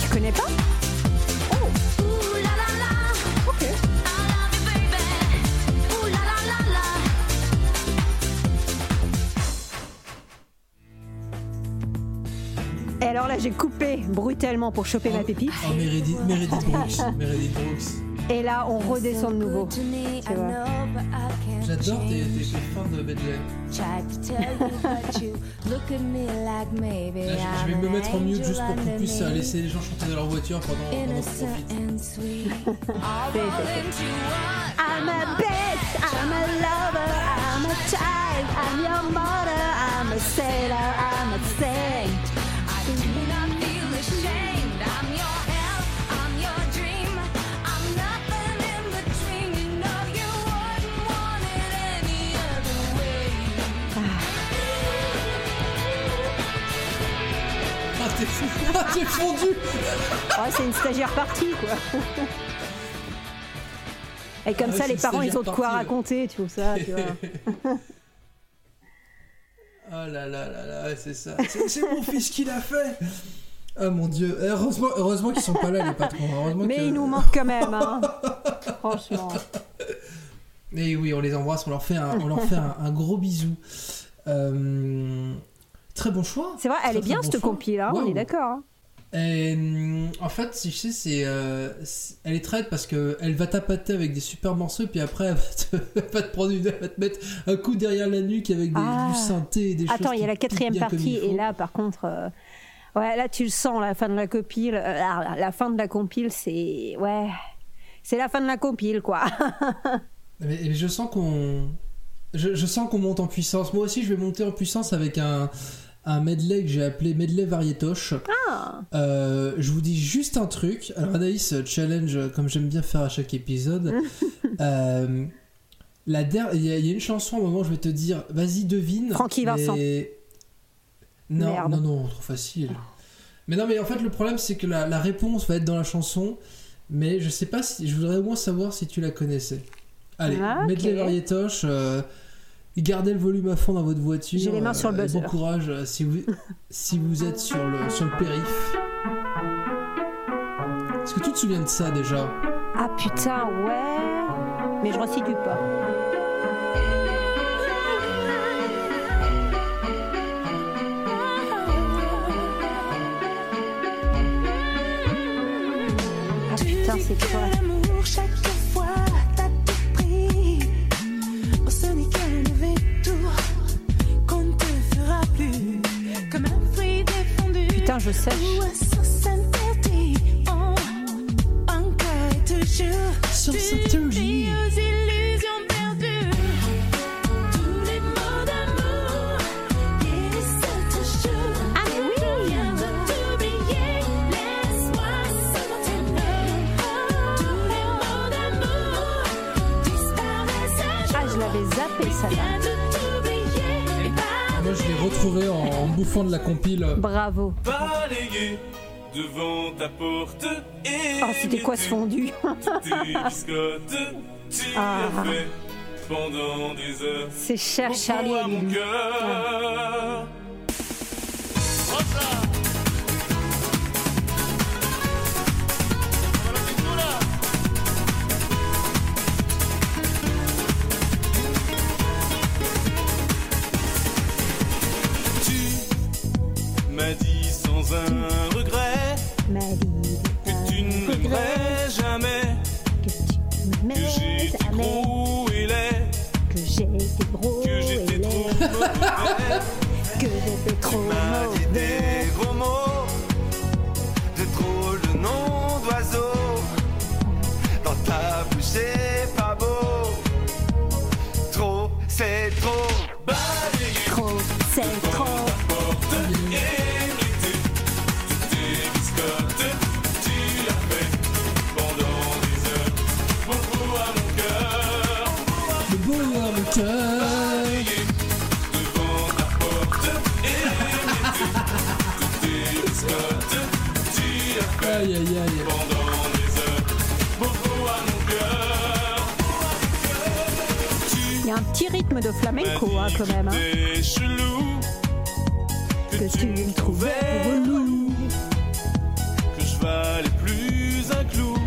Tu connais pas? Brutalement pour choper ma pépite. Oh, Meredith, Meredith Brooks. Meredith Brooks. Et là, on redescend de nouveau. Tu vois. J'adore tes, tes, fins de medley. Là, je, je vais me mettre en mute juste pour qu'on puisse laisser les gens chanter dans leur voiture pendant, pendant qu'on profite. I'm a bitch, I'm a lover, I'm a child, I'm your mother, I'm a sailor, I'm a saint. T'es fondu Ouais, c'est une stagiaire partie, quoi. Et comme Ah ça, c'est les parents, ils ont de quoi raconter, tu vois ça, tu vois. Oh là là là là, c'est ça. C'est c'est mon fils qui l'a fait Ah mon dieu. Heureusement, heureusement qu'ils sont pas là, les patrons. Heureusement Mais que- ils nous manquent quand même, hein. Franchement. Et oui, on les embrasse, on leur fait un, on leur fait un, un gros bisou. Euh, très bon choix. C'est vrai, elle Très, est bien bon cette choix. compil là, on est d'accord. Et, hum, en fait, si je sais, c'est, euh, elle est traite parce que elle va tapater avec des super morceaux, puis après elle va te, elle va te prendre une, elle va te mettre un coup derrière la nuque avec des, Ah. du synthé et des choses. Attends, il y a la quatrième partie, et là, par contre, euh, Ouais, là tu le sens, la fin de la compile. euh, La, la fin de la compile, c'est ouais, c'est la fin de la compile quoi. Mais, mais je sens qu'on. Je, je sens qu'on monte en puissance. Moi aussi, je vais monter en puissance avec un, un medley que j'ai appelé medley variétoche. Ah. Euh, je vous dis juste un truc. Alors, Anaïs, euh, challenge, euh, comme j'aime bien faire à chaque épisode. Euh, la der- Il y, a- il y a une chanson, à un moment, je vais te dire, vas-y, devine. Francky Vincent. mais- Non, Merde. non, non, trop facile. Mais non, mais en fait, le problème, c'est que la, la réponse va être dans la chanson. Mais je sais pas si. Je voudrais au moins savoir si tu la connaissais. Allez, Ah, medley variétoche. euh, gardez le volume à fond dans votre voiture. J'ai les mains sur le euh, buzzer. Bon courage euh, si vous, si vous êtes sur le, sur le périph. Est-ce que tu te souviens de ça déjà? Ah putain, ouais. Mais je restitue pas. Ah putain, c'est quoi? Putain, je sèche. Ou retrouvé en, en bouffant de la compile. Bravo. Balayer devant ta porte et Oh, c'était quoi ce fondu tes biscottes, tu Ah. as fait pendant des heures. C'est cher Charlie que trop m'a dit mauvais. des gros mots, de drôles de noms d'oiseaux. Dans ta bouche, c'est pas beau. Trop, c'est trop. Trop, c'est trop. Rythme de flamenco hein, quand même. hein. Chelou, Que tu me trouvais relou, que je valais plus un clou.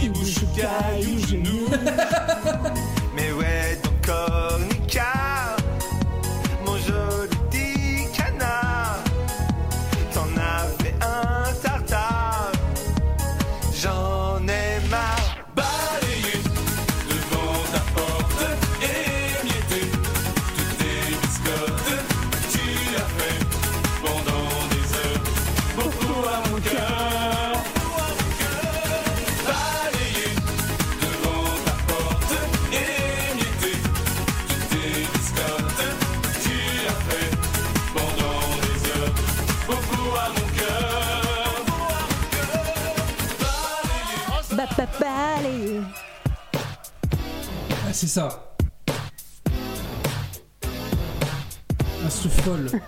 Qui bouge caillou genou. Ça. Instru folle.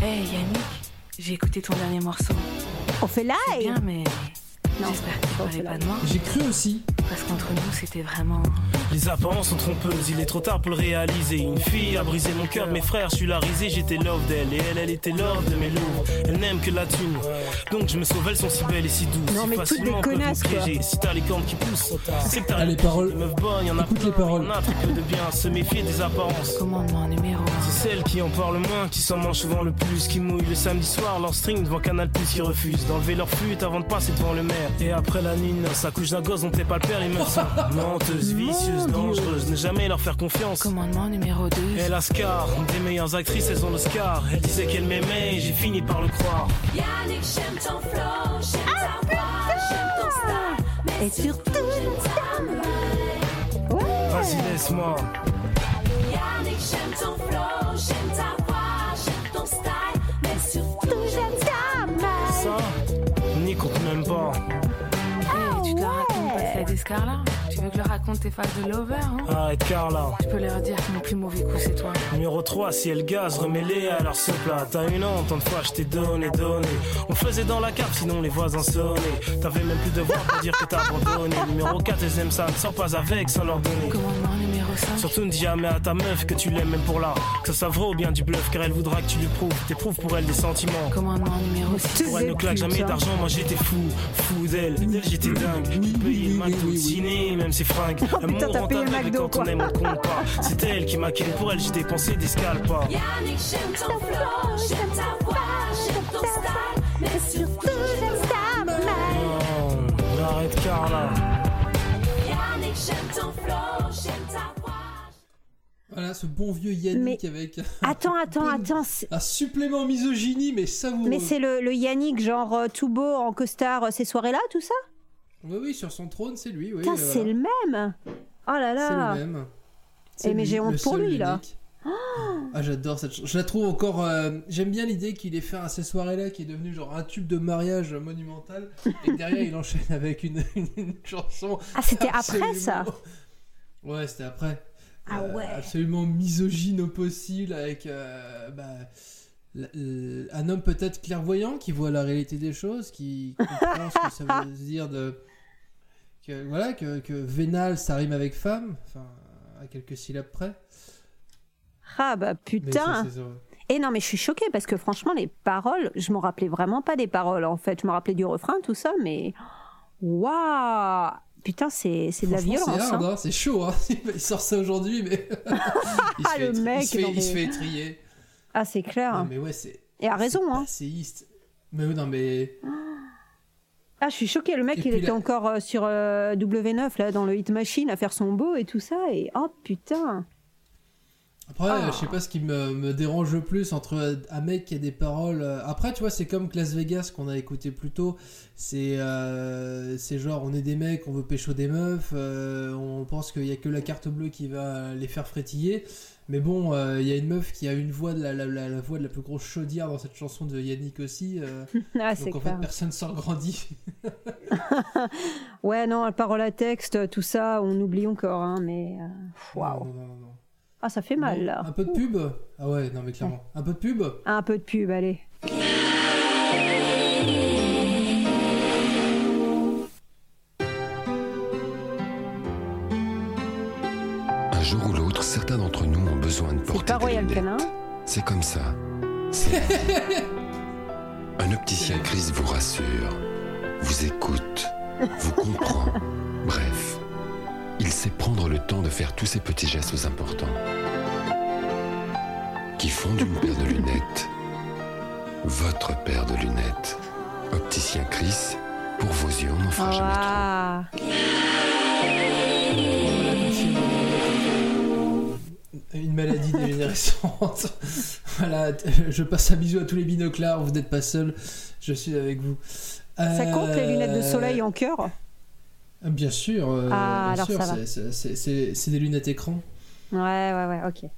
Hey Yannick, j'ai écouté ton dernier morceau. On fait C'est live bien, mais Non, j'espère que tu parlais pas de moi. J'ai cru aussi. Parce qu'entre nous, c'était vraiment. Les apparences sont trompeuses, il est trop tard pour le réaliser. Une fille a brisé mon cœur, mes frères, je suis la risée, j'étais love d'elle. Et elle, elle était love de mes loups. Elle même que la thune. Donc je me sauve, elles sont si belles et si douces. Non, si mais toutes facilement des connasses, quoi. Si t'as les cornes qui poussent, c'est que t'as les paroles. Les meufs bonnes, y en a Écoute les plein, paroles. y en a très peu de bien, se méfier des apparences. Commandement numéro C'est celles qui en parlent le moins, qui s'en mangent souvent le plus, qui mouillent le samedi soir leur string devant Canal Plus, qui refusent d'enlever leur flûte avant de passer devant le maire. Et après la nuit, ça couche d'un gosse dont t'es pas le père, les meufs sont menteuses, vicieuses, dangereuses, ne jamais leur faire confiance. Commandement numéro 2. Et la Scar, des meilleures actrices, elles ont le Scar. Elle disait qu'elle m'aimait et j'ai fini par le croire. Yannick, j'aime ton flow, j'aime ta voix, j'aime ton style, mais surtout j'aime ta main. Vas-y, laisse-moi. Yannick, j'aime ton flow, j'aime ta voix, j'aime ton style, mais surtout j'aime ta main. Ça, Nick, on m'aime pas. Là Tu veux que je leur raconte tes phases de lover hein Arrête, Carla. Je peux leur dire que mon plus mauvais coup c'est toi. Numéro 3, si elle gaz, remets-les à leur là. T'as une an, tant de fois je t'ai donné, donné. On faisait dans la cave, sinon les voisins sonnaient. T'avais même plus de voix pour dire que t'as abandonné. Numéro 4, elles aiment ça, ne sors pas avec sans leur donner. Commandement numéro 5. Surtout ne dis jamais à ta meuf que tu l'aimes même pour là. Que ça soit vrai ou bien du bluff, car elle voudra que tu lui prouves. T'éprouves pour elle des sentiments. Commandement numéro 6. Pour elle ne claque jamais d'argent, moi j'étais fou, fou d'elle, d'elle j'étais dingue. Payais le McDo, ciné, même ses fringues. putain, L'amour t'as rend payé le aveugle McDo, quand on quoi. aime, on compte pas. C'est elle qui m'a ken pour elle, j'ai dépensé des scalpas. Yannick, j'aime ton flow, j'aime ta voix, j'aime ton style, mais surtout j'aime ta main. Non, arrête Carla. Voilà, ce bon vieux Yannick avec Attends, attends, attends. c'est- un supplément misogynie, mais savoureux. Mais c'est le, le Yannick, genre euh, tout beau en costard, euh, ces soirées-là, tout ça? Oui, oui, sur son trône, c'est lui. Oui, Putain, euh, c'est voilà. le même Oh là C'est là le même. Eh, C'est mais j'ai honte pour lui, là. unique. Ah, j'adore cette chanson. Je la trouve encore. euh, J'aime bien l'idée qu'il ait fait un ces soirées-là qui est devenu genre un tube de mariage monumental. et derrière, il enchaîne avec une, une- chanson. Ah, c'était après, ça? Ouais, c'était après. Ah Euh, absolument misogyne au possible avec euh, bah, l- l- un homme peut-être clairvoyant qui voit la réalité des choses, qui comprend ce que ça veut dire de que voilà que, que vénal ça rime avec femme, enfin à quelques syllabes près. Ah bah putain ça. Et non, mais je suis choquée parce que franchement, les paroles, je me rappelais vraiment pas des paroles en fait. Je me rappelais du refrain, tout ça, mais. Waouh Putain, c'est de la violence. hein. hein, c'est chaud. Hein. Il sort ça aujourd'hui, mais il se Ah, fait, le mec, il se fait, non, il se mais- fait étrier. Ah, c'est clair. Non, mais ouais, c'est Et a raison, hein. passéiste. Mais non, mais Ah, je suis choquée. Le mec, Et il était la- encore euh, sur euh, W9, là, dans le Hit Machine, à faire son beau et tout ça. Et oh putain Après, Ah. je sais pas ce qui me, me dérange le plus entre un mec qui a des paroles. euh, Après, tu vois, c'est comme Las Vegas qu'on a écouté plus tôt. C'est euh, genre, on est des mecs, on veut pécho des meufs, euh, on pense qu'il y a que la carte bleue qui va les faire frétiller. Mais bon, euh, il y a une meuf qui a une voix de la, la, la- la voix de la plus grosse chaudière dans cette chanson de Yannick aussi. Ah, donc en clair. fait, personne s'en grandit. Ouais, non, parole à texte, tout ça, on oublie encore, hein, mais. Waouh. Ah, ça fait mal, Bon, là. Un peu de pub Ah ouais, non mais clairement. Un peu de pub Un peu de pub, allez. Un jour ou l'autre, certains d'entre nous ont besoin de porter pas des Royal lunettes. Canin. C'est comme ça. Un opticien Chris vous rassure, vous écoute, vous comprend. Bref, il sait prendre le temps de faire tous ces petits gestes importants qui font d'une paire de lunettes votre paire de lunettes. Opticien Chris, pour vos yeux, on n'en fera jamais trop. Ah. Une maladie dégénérescente. voilà, je passe un bisou à tous les binoclars, vous n'êtes pas seuls, je suis avec vous. Ça compte les lunettes de soleil en cœur? Bien sûr, euh, Ah, bien alors sûr, c'est- des lunettes écran. Ouais, ouais, ouais, ok.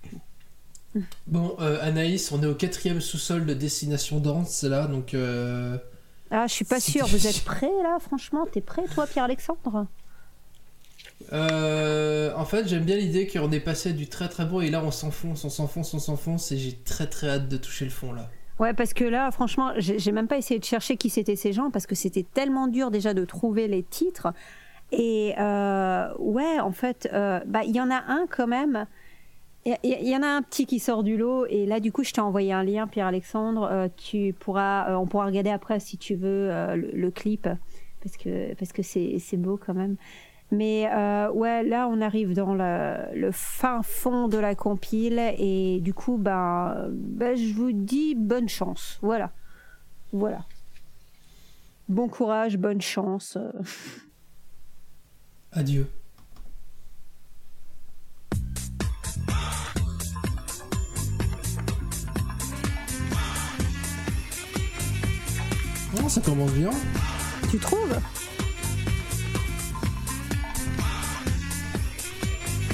Bon, euh, Anaïs, on est au quatrième sous-sol de Destination Danse, là, donc... euh, Ah, je suis pas sûre. Vous êtes prêts là, franchement? T'es prêt, toi, Pierre-Alexandre? Euh, en fait, j'aime bien l'idée qu'on est passé du très très bon et là on s'enfonce, on s'enfonce, on s'enfonce et j'ai très très hâte de toucher le fond là. Ouais, parce que là, franchement, j'ai même pas essayé de chercher qui c'était ces gens parce que c'était tellement dur déjà de trouver les titres. Et euh, ouais, en fait, euh, bah, il y en a un quand même Il y, il y en a un petit qui sort du lot et là du coup je t'ai envoyé un lien Pierre-Alexandre. Euh, tu pourras, euh, on pourra regarder après si tu veux euh, le, le clip parce que parce que c'est c'est beau quand même. Mais euh, ouais là on arrive dans le, le fin fond de la compile et du coup ben ben, je vous dis bonne chance. Voilà voilà. Bon courage, bonne chance. Adieu. Non, ça commence bien. Tu trouves?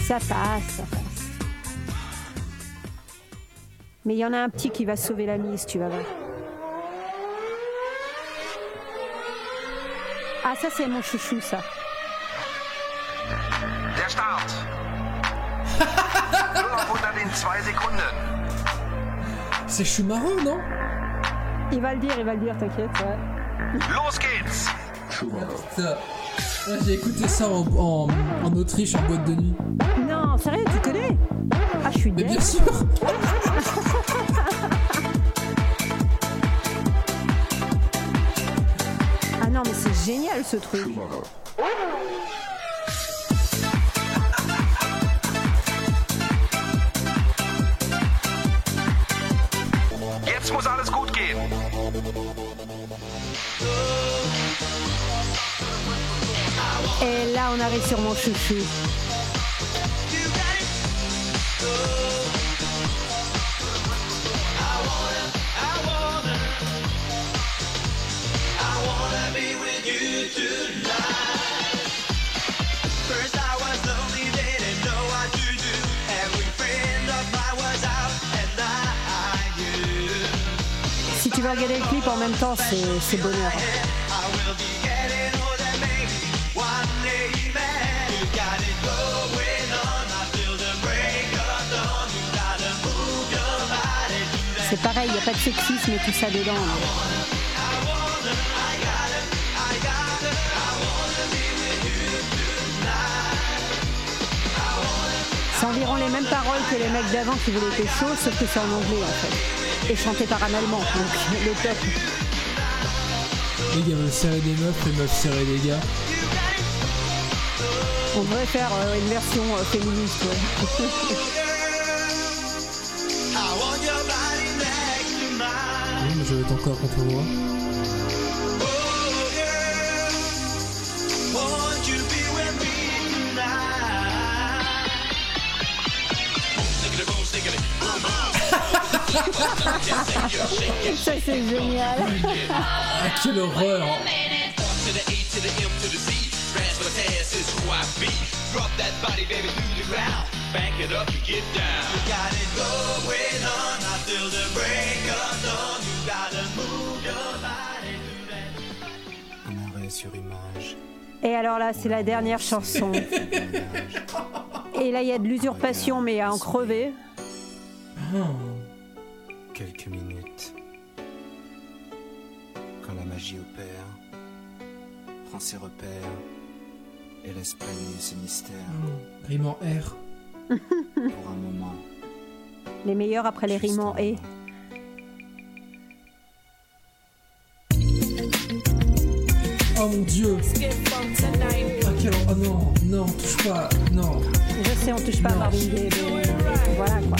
Ça passe, ça passe. Mais il y en a un petit qui va sauver la mise, tu vas voir. Ah, ça, c'est mon chouchou, ça. Der Start. Nur noch 102 Sekunden. C'est Schumacher, non? Il va le dire, il va le dire, t'inquiète. Ouais. Los geht's. J'ai écouté ça en, en- en Autriche en boîte de nuit. Non, sérieux, tu connais? Ah, je suis Mais bien sûr Ah non, mais c'est génial ce truc. Et là, on arrive sur mon chouchou. Si tu veux regarder le clip en même temps, c'est bonheur. C'est pareil, il n'y a pas de sexisme et tout ça dedans. C'est environ les mêmes paroles que les mecs d'avant qui voulaient être chauds, sauf que c'est en anglais en fait. Et chanté par un allemand, donc le top. Les gars veulent serrer des meufs, les meufs serrer des gars. On devrait faire euh, une version euh, féministe, ouais. je vais être encore contre moi. Won't you be with me tonight? Stick it, boom, stick it, boom, boom. Ça c'est génial. Ah, quelle horreur. Drop that body, baby, to the ground. Back it up and get down. Et alors là, c'est la dernière chanson. Et là, il y a de l'usurpation, mais à en crever. Quelques minutes. Quand la magie opère, prend ses repères et laisse planer ses mystères Rime en R. pour un moment. Les meilleurs après les rimes en et. Oh mon dieu Ah quel... Oh non, non, touche pas, non. Je sais, on touche pas à Marvin Gaye, voilà quoi.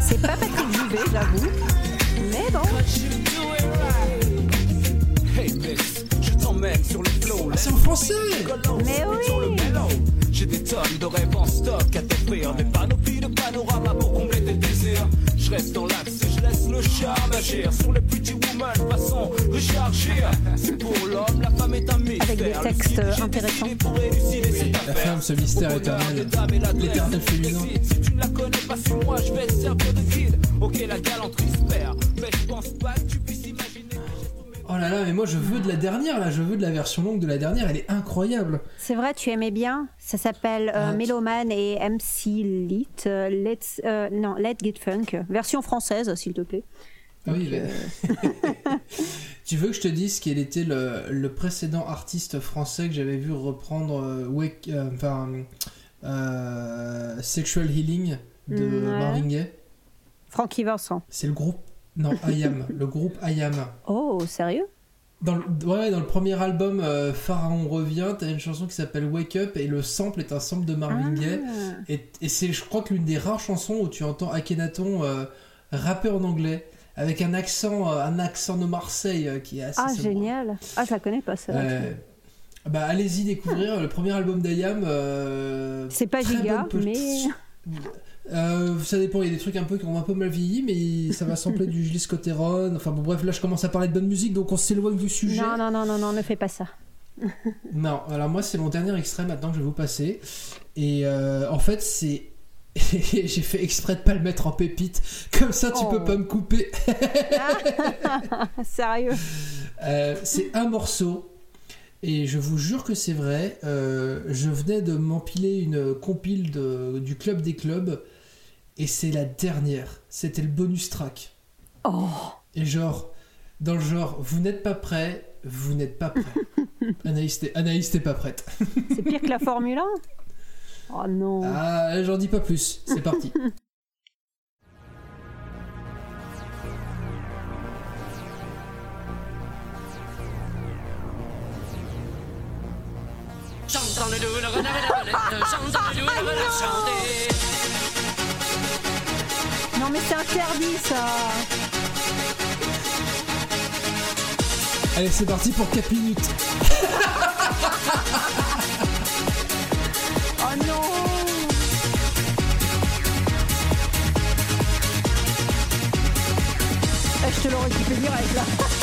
C'est pas Patrick Juvet, j'avoue. Mais bon. Hey miss, je t'emmène sur le flow. C'est en français Mais oui. J'ai des tonnes de rêves en stock à t'offrir. Des panoplies de panorama pour Je reste dans l'axe et je laisse le charme agir. Sur le pretty woman, façon recharger. C'est pour l'homme, la femme est un mystère. Avec des textes intéressants. Cette La affaire. femme, ce mystère éternel. L'éternel féminin. Si tu ne la connais pas, c'est moi, je vais te servir de guide. Ok, la galanterie là là, mais moi je veux de la dernière là, je veux de la version longue de la dernière, elle est incroyable. C'est vrai, tu aimais bien. Ça s'appelle euh, Ah, Meloman et MC Lit. euh, let's, euh, non, Let's Get Funk. Version française, s'il te plaît. Ah oui, mais- tu veux que je te dise quel était le, le précédent artiste français que j'avais vu reprendre euh, Wake, euh, enfin, euh, Sexual Healing de Ouais. Marvin Gaye? Francky Vincent. C'est le groupe. Non, IAM. le groupe IAM. Oh, sérieux? Dans le, ouais, dans le premier album euh, Pharaon revient, t'as une chanson qui s'appelle Wake Up et le sample est un sample de Marvin Ah. Gaye. Et, et c'est, je crois que l'une des rares chansons où tu entends Akhenaton euh, rapper en anglais avec un accent, euh, un accent de Marseille qui est assez. Ah, génial. Ah, je la connais pas, ça. Bah allez-y découvrir le premier album euh, C'est pas giga, mais. Euh, ça dépend, il y a des trucs un peu qui ont un peu mal vieilli, mais ça va sampler du Gilles. Enfin bon, bref, là je commence à parler de bonne musique, donc on s'éloigne du sujet. Non, non, non, non, non, ne fais pas ça. Non, alors moi c'est mon dernier extrait maintenant que je vais vous passer. Et euh, en fait c'est... J'ai fait exprès de pas le mettre en pépite, comme ça tu Oh. peux pas me couper. Sérieux. Euh, c'est un morceau. Et je vous jure que c'est vrai. je venais de m'empiler une compile de- du club des clubs. Et c'est la dernière. C'était le bonus track. Oh. Et genre, dans le genre, vous n'êtes pas prêt, vous n'êtes pas prêt. Anaïs, t'es- Anaïs, t'es pas prête. C'est pire que la Formule 1 Oh non. Ah, j'en dis pas plus. C'est parti. J'entends le loup, le renard et la j'entends le loup, le renard chanter. Mais c'est interdit, ça. Allez, c'est parti pour 4 minutes. Oh non. Eh, Je te l'aurais coupé direct, là.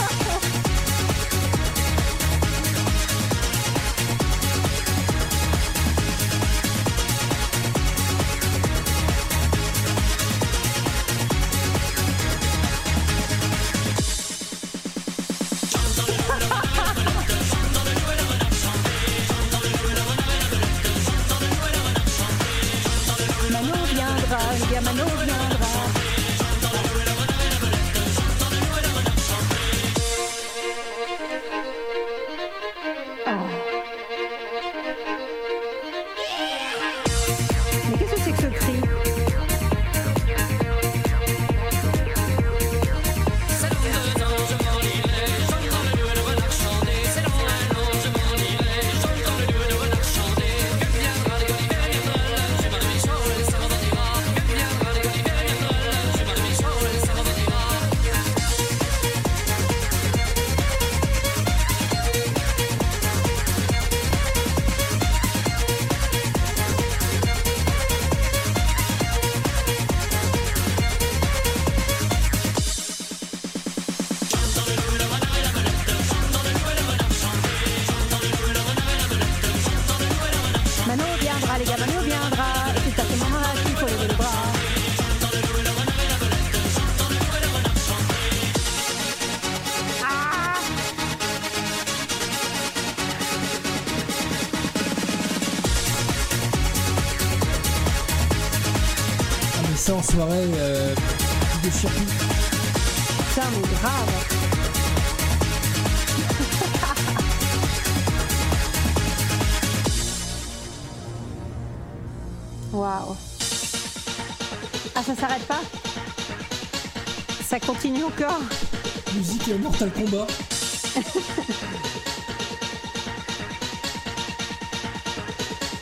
Mortal Kombat.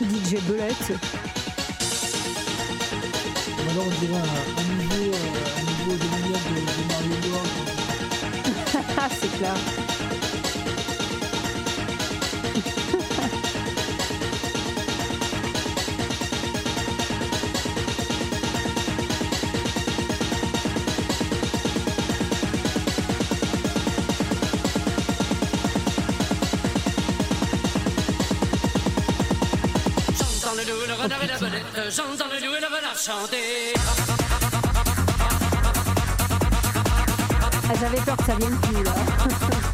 DJ Belette. Renard et la renard chanter. Ah, J'avais peur que ça vienne plus là.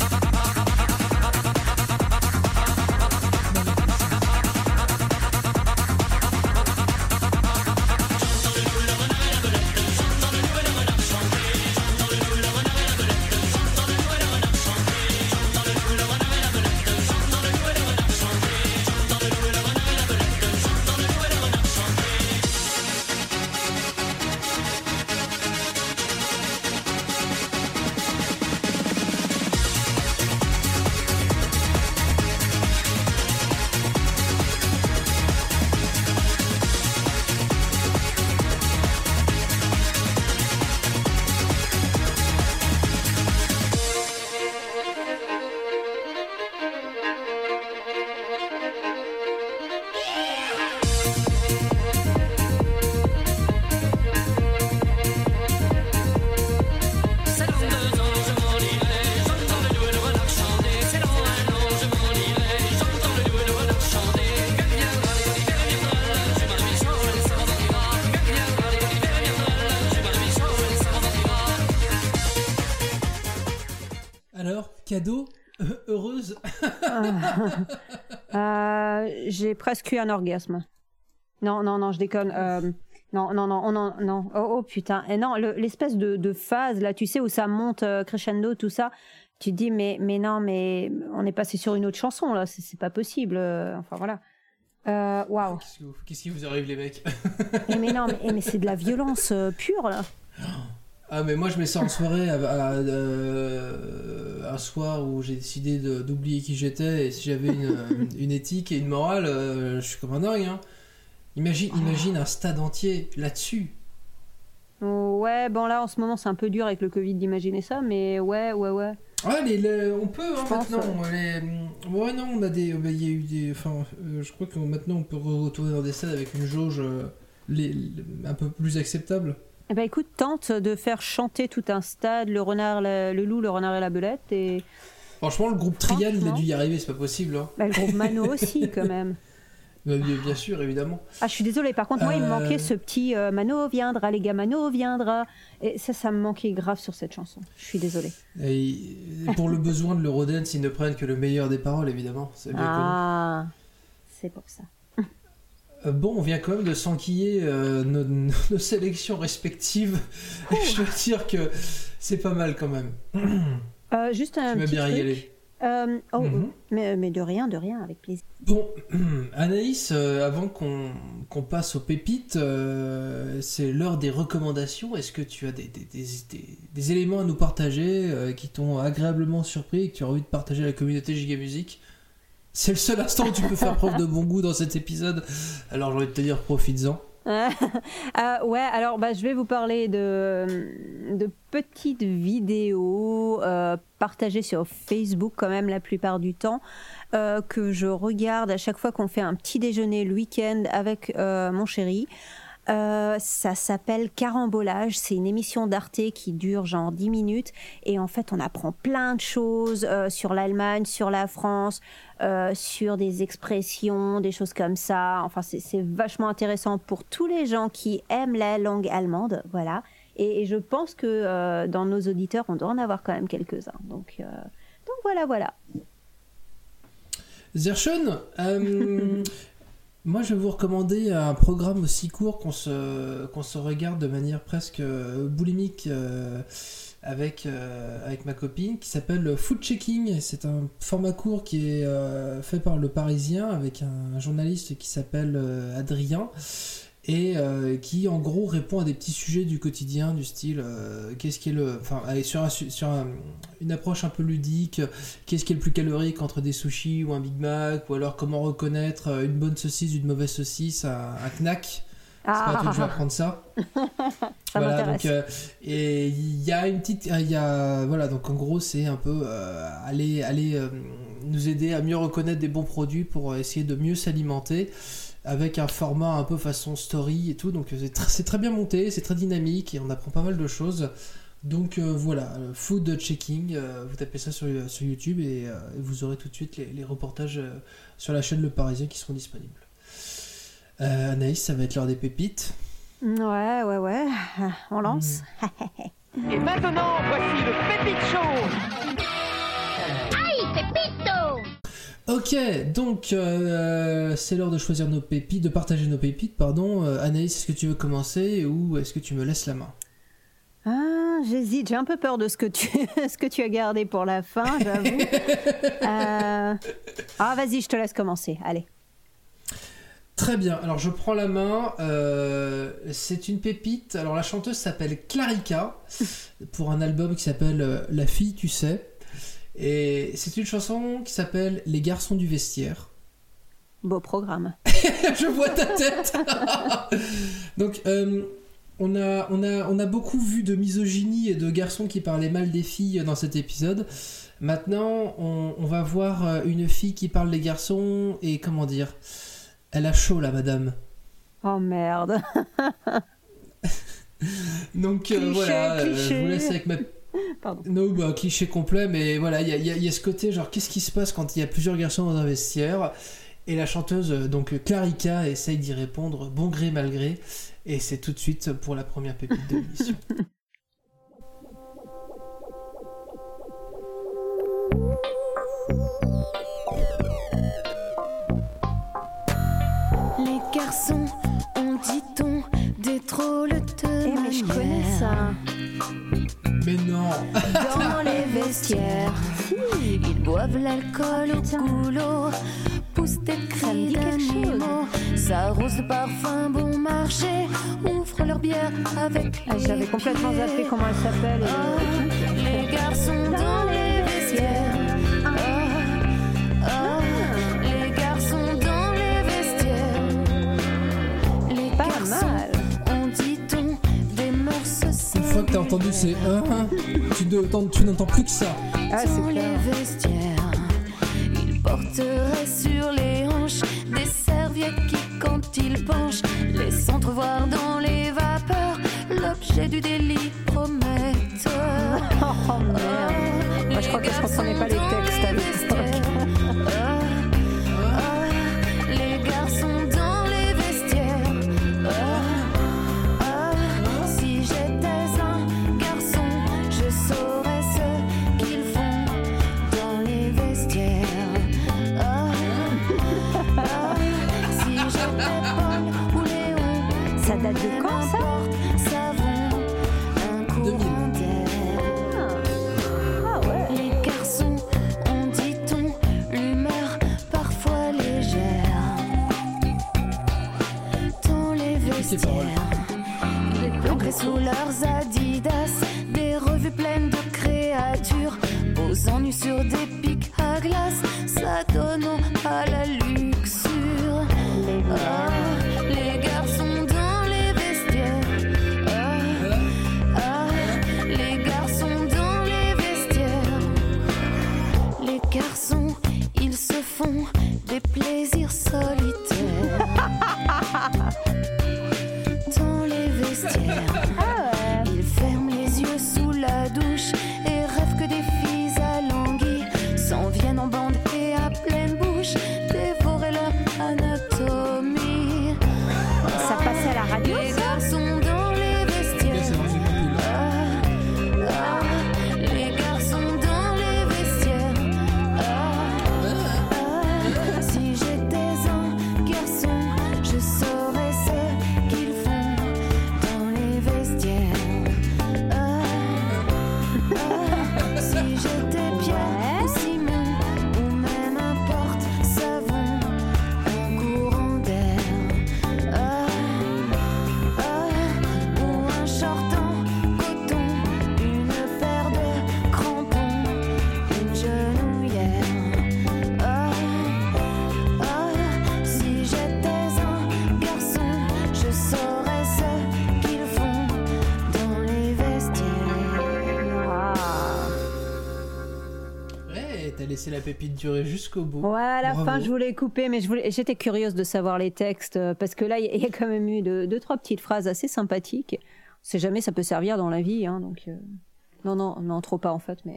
Euh, J'ai presque eu un orgasme. Non, non, non, je déconne. Euh, non, non, non, non, non. Oh, oh, putain. Et non, le- l'espèce de, de phase, là, tu sais, où ça monte euh, crescendo, tout ça. Tu te dis, mais, mais non, mais on est passé sur une autre chanson, là. C'est pas possible. euh, Enfin, voilà. Euh, Waouh. Qu'est-ce qui vous- Qu'est-ce qui vous arrive, les mecs? Eh, mais non, mais, eh, mais c'est de la violence euh, pure, là. Ah, mais moi, je mets ça en soirée à, à, euh, un soir où j'ai décidé d'oublier qui j'étais et si j'avais une, une éthique et une morale, euh, je suis comme un dingue. Hein. Imagine, imagine un stade entier là-dessus. Ouais, bon, là, en ce moment, c'est un peu dur avec le Covid d'imaginer ça, mais ouais, ouais, ouais. Ouais, les, les- on peut hein, maintenant. les- ouais, non, on a des. bah, Il y a eu des. Enfin, euh, je crois que maintenant on peut retourner dans des stades avec une jauge euh, les- un peu plus acceptable. Eh ben écoute, tente de faire chanter tout un stade, le renard, la- le loup, le renard et la belette, et Franchement, le groupe Trian, il a dû y arriver, c'est pas possible. Hein. bah, le groupe Mano aussi, quand même. Bien, bien sûr, évidemment. Ah, je suis désolée, par contre, moi, il me Euh. manquait ce petit euh, Mano viendra, les gars, Mano viendra. Et ça, ça me manquait grave sur cette chanson. Je suis désolée. Et pour le besoin de l'Eurodance, ils ne prennent que le meilleur des paroles, évidemment. C'est bien Ah, c'est pour ça. Euh, bon, on vient quand même de s'enquiller euh, nos, nos sélections respectives. Et je dois dire que c'est pas mal quand même. Euh, juste un Tu petit bien truc. régalé. Euh, oh, Mhm. mais, mais de rien, de rien, avec plaisir. Bon, Anaïs, avant qu'on passe aux pépites, c'est l'heure des recommandations. Est-ce que tu as des, des- des- des- éléments à nous partager qui t'ont agréablement surpris et que tu as envie de partager à la communauté Giga Music? C'est le seul instant où tu peux faire preuve de bon goût dans cet épisode. Alors j'ai envie de te dire, profites-en. Euh, ouais, alors bah, je vais vous parler de, de petites vidéos euh, partagées sur Facebook quand même la plupart du temps, euh, que je regarde à chaque fois qu'on fait un petit déjeuner le week-end avec mon chéri. Euh, ça s'appelle Carambolage, c'est une émission d'Arte qui dure genre 10 minutes et en fait on apprend plein de choses euh, sur l'Allemagne, sur la France, euh, sur des expressions, des choses comme ça. Enfin c'est vachement intéressant pour tous les gens qui aiment la langue allemande, voilà. Et, et je pense que dans nos auditeurs on doit en avoir quand même quelques-uns. Donc, donc voilà, voilà. Zershon, euh, moi je vais vous recommander un programme aussi court qu'on se, qu'on se regarde de manière presque euh, boulimique euh, avec, euh, avec ma copine qui s'appelle Food Checking. C'est un format court qui est fait par le Parisien avec un journaliste qui s'appelle Adrien et euh, qui en gros répond à des petits sujets du quotidien du style euh, qu'est-ce qui est le enfin allez, sur, un su- sur un- une approche un peu ludique qu'est-ce qui est le plus calorique entre des sushis ou un Big Mac ou alors comment reconnaître euh, une bonne saucisse d'une mauvaise saucisse un, un knack. C'est pas Ah. toi que je vais apprendre ça. Ça voilà, donc, euh, et il y a une petite, il y a, voilà, donc en gros c'est un peu aller, aller nous aider à mieux reconnaître des bons produits pour essayer de mieux s'alimenter avec un format un peu façon story et tout. Donc c'est tr- c'est très bien monté, c'est très dynamique et on apprend pas mal de choses. Donc euh, voilà, euh, food checking, euh, vous tapez ça sur, sur YouTube et, euh, et vous aurez tout de suite les, les reportages euh, sur la chaîne Le Parisien qui seront disponibles. Euh, Anaïs, ça va être l'heure des pépites. Ouais, ouais, ouais. On lance. Hmm. Et maintenant, voici le Pépite Show Aïe, Pépito Ok, donc euh, c'est l'heure de choisir nos pépites, de partager nos pépites, pardon. Euh, Anaïs, est-ce que tu veux commencer ou est-ce que tu me laisses la main? Ah, j'hésite. J'ai un peu peur de ce que tu, ce que tu as gardé pour la fin, j'avoue. Euh, Ah, vas-y, je te laisse commencer. Allez. Très bien, alors je prends la main. euh, c'est une pépite. Alors la chanteuse s'appelle Clarica pour un album qui s'appelle La fille, tu sais. Et c'est une chanson qui s'appelle Les garçons du vestiaire. Beau programme. je vois ta tête. Donc, euh, on, a, on, a, on a beaucoup vu de misogynie et de garçons qui parlaient mal des filles dans cet épisode. Maintenant, on, on va voir euh, une fille qui parle des garçons et comment dire Elle a chaud, la madame. Oh merde. Donc euh, Cliché, voilà, euh, je cliché. vous laisse avec ma. Pardon. No, bah, cliché complet, mais voilà, il y a, ce côté, genre, qu'est-ce qui se passe quand il y a plusieurs garçons dans un vestiaire? Et la chanteuse, euh, donc euh, Clarica, essaye d'y répondre bon gré, mal gré, et c'est tout de suite pour la première pépite de l'émission. Les garçons ont, dit-on, des trolls de hey, mais je connais ça mais non Dans les vestiaires, ils boivent l'alcool au goulot, poussent des cris d'animaux, s'arrosent de parfum bon marché, ouvrent leur bière avec Ah, J'avais complètement zappé comment elle s'appelle. Oh, les garçons dans les vestiaires. Oh, oh, les garçons dans les vestiaires. Les Pas garçons mal. Une fois que t'as entendu ces 1, tu n'entends- tu n'entends plus que ça. Ah, dans c'est clair. les vestiaires. Ils porteraient sur les hanches des serviettes qui, quand ils penchent, laissent entrevoir dans les vapeurs l'objet du délit promettent. Oh merde. Moi, je crois que je comprenais pas les textes à l'époque. Les vestiaires, ils planqueraient sous leurs adidas des revues pleines de créatures, posant nus sur des pics à glace, s'adonnant à la luxure. Ah, les pépite durer jusqu'au bout. Ouais, à la Bravo. fin, je voulais couper, mais j'étais curieuse de savoir les textes, euh, parce que là, il y, a- il y a quand même eu deux, deux, trois petites phrases assez sympathiques. On sait jamais, ça peut servir dans la vie, hein, donc... euh, Non, non, non, trop pas en fait, mais...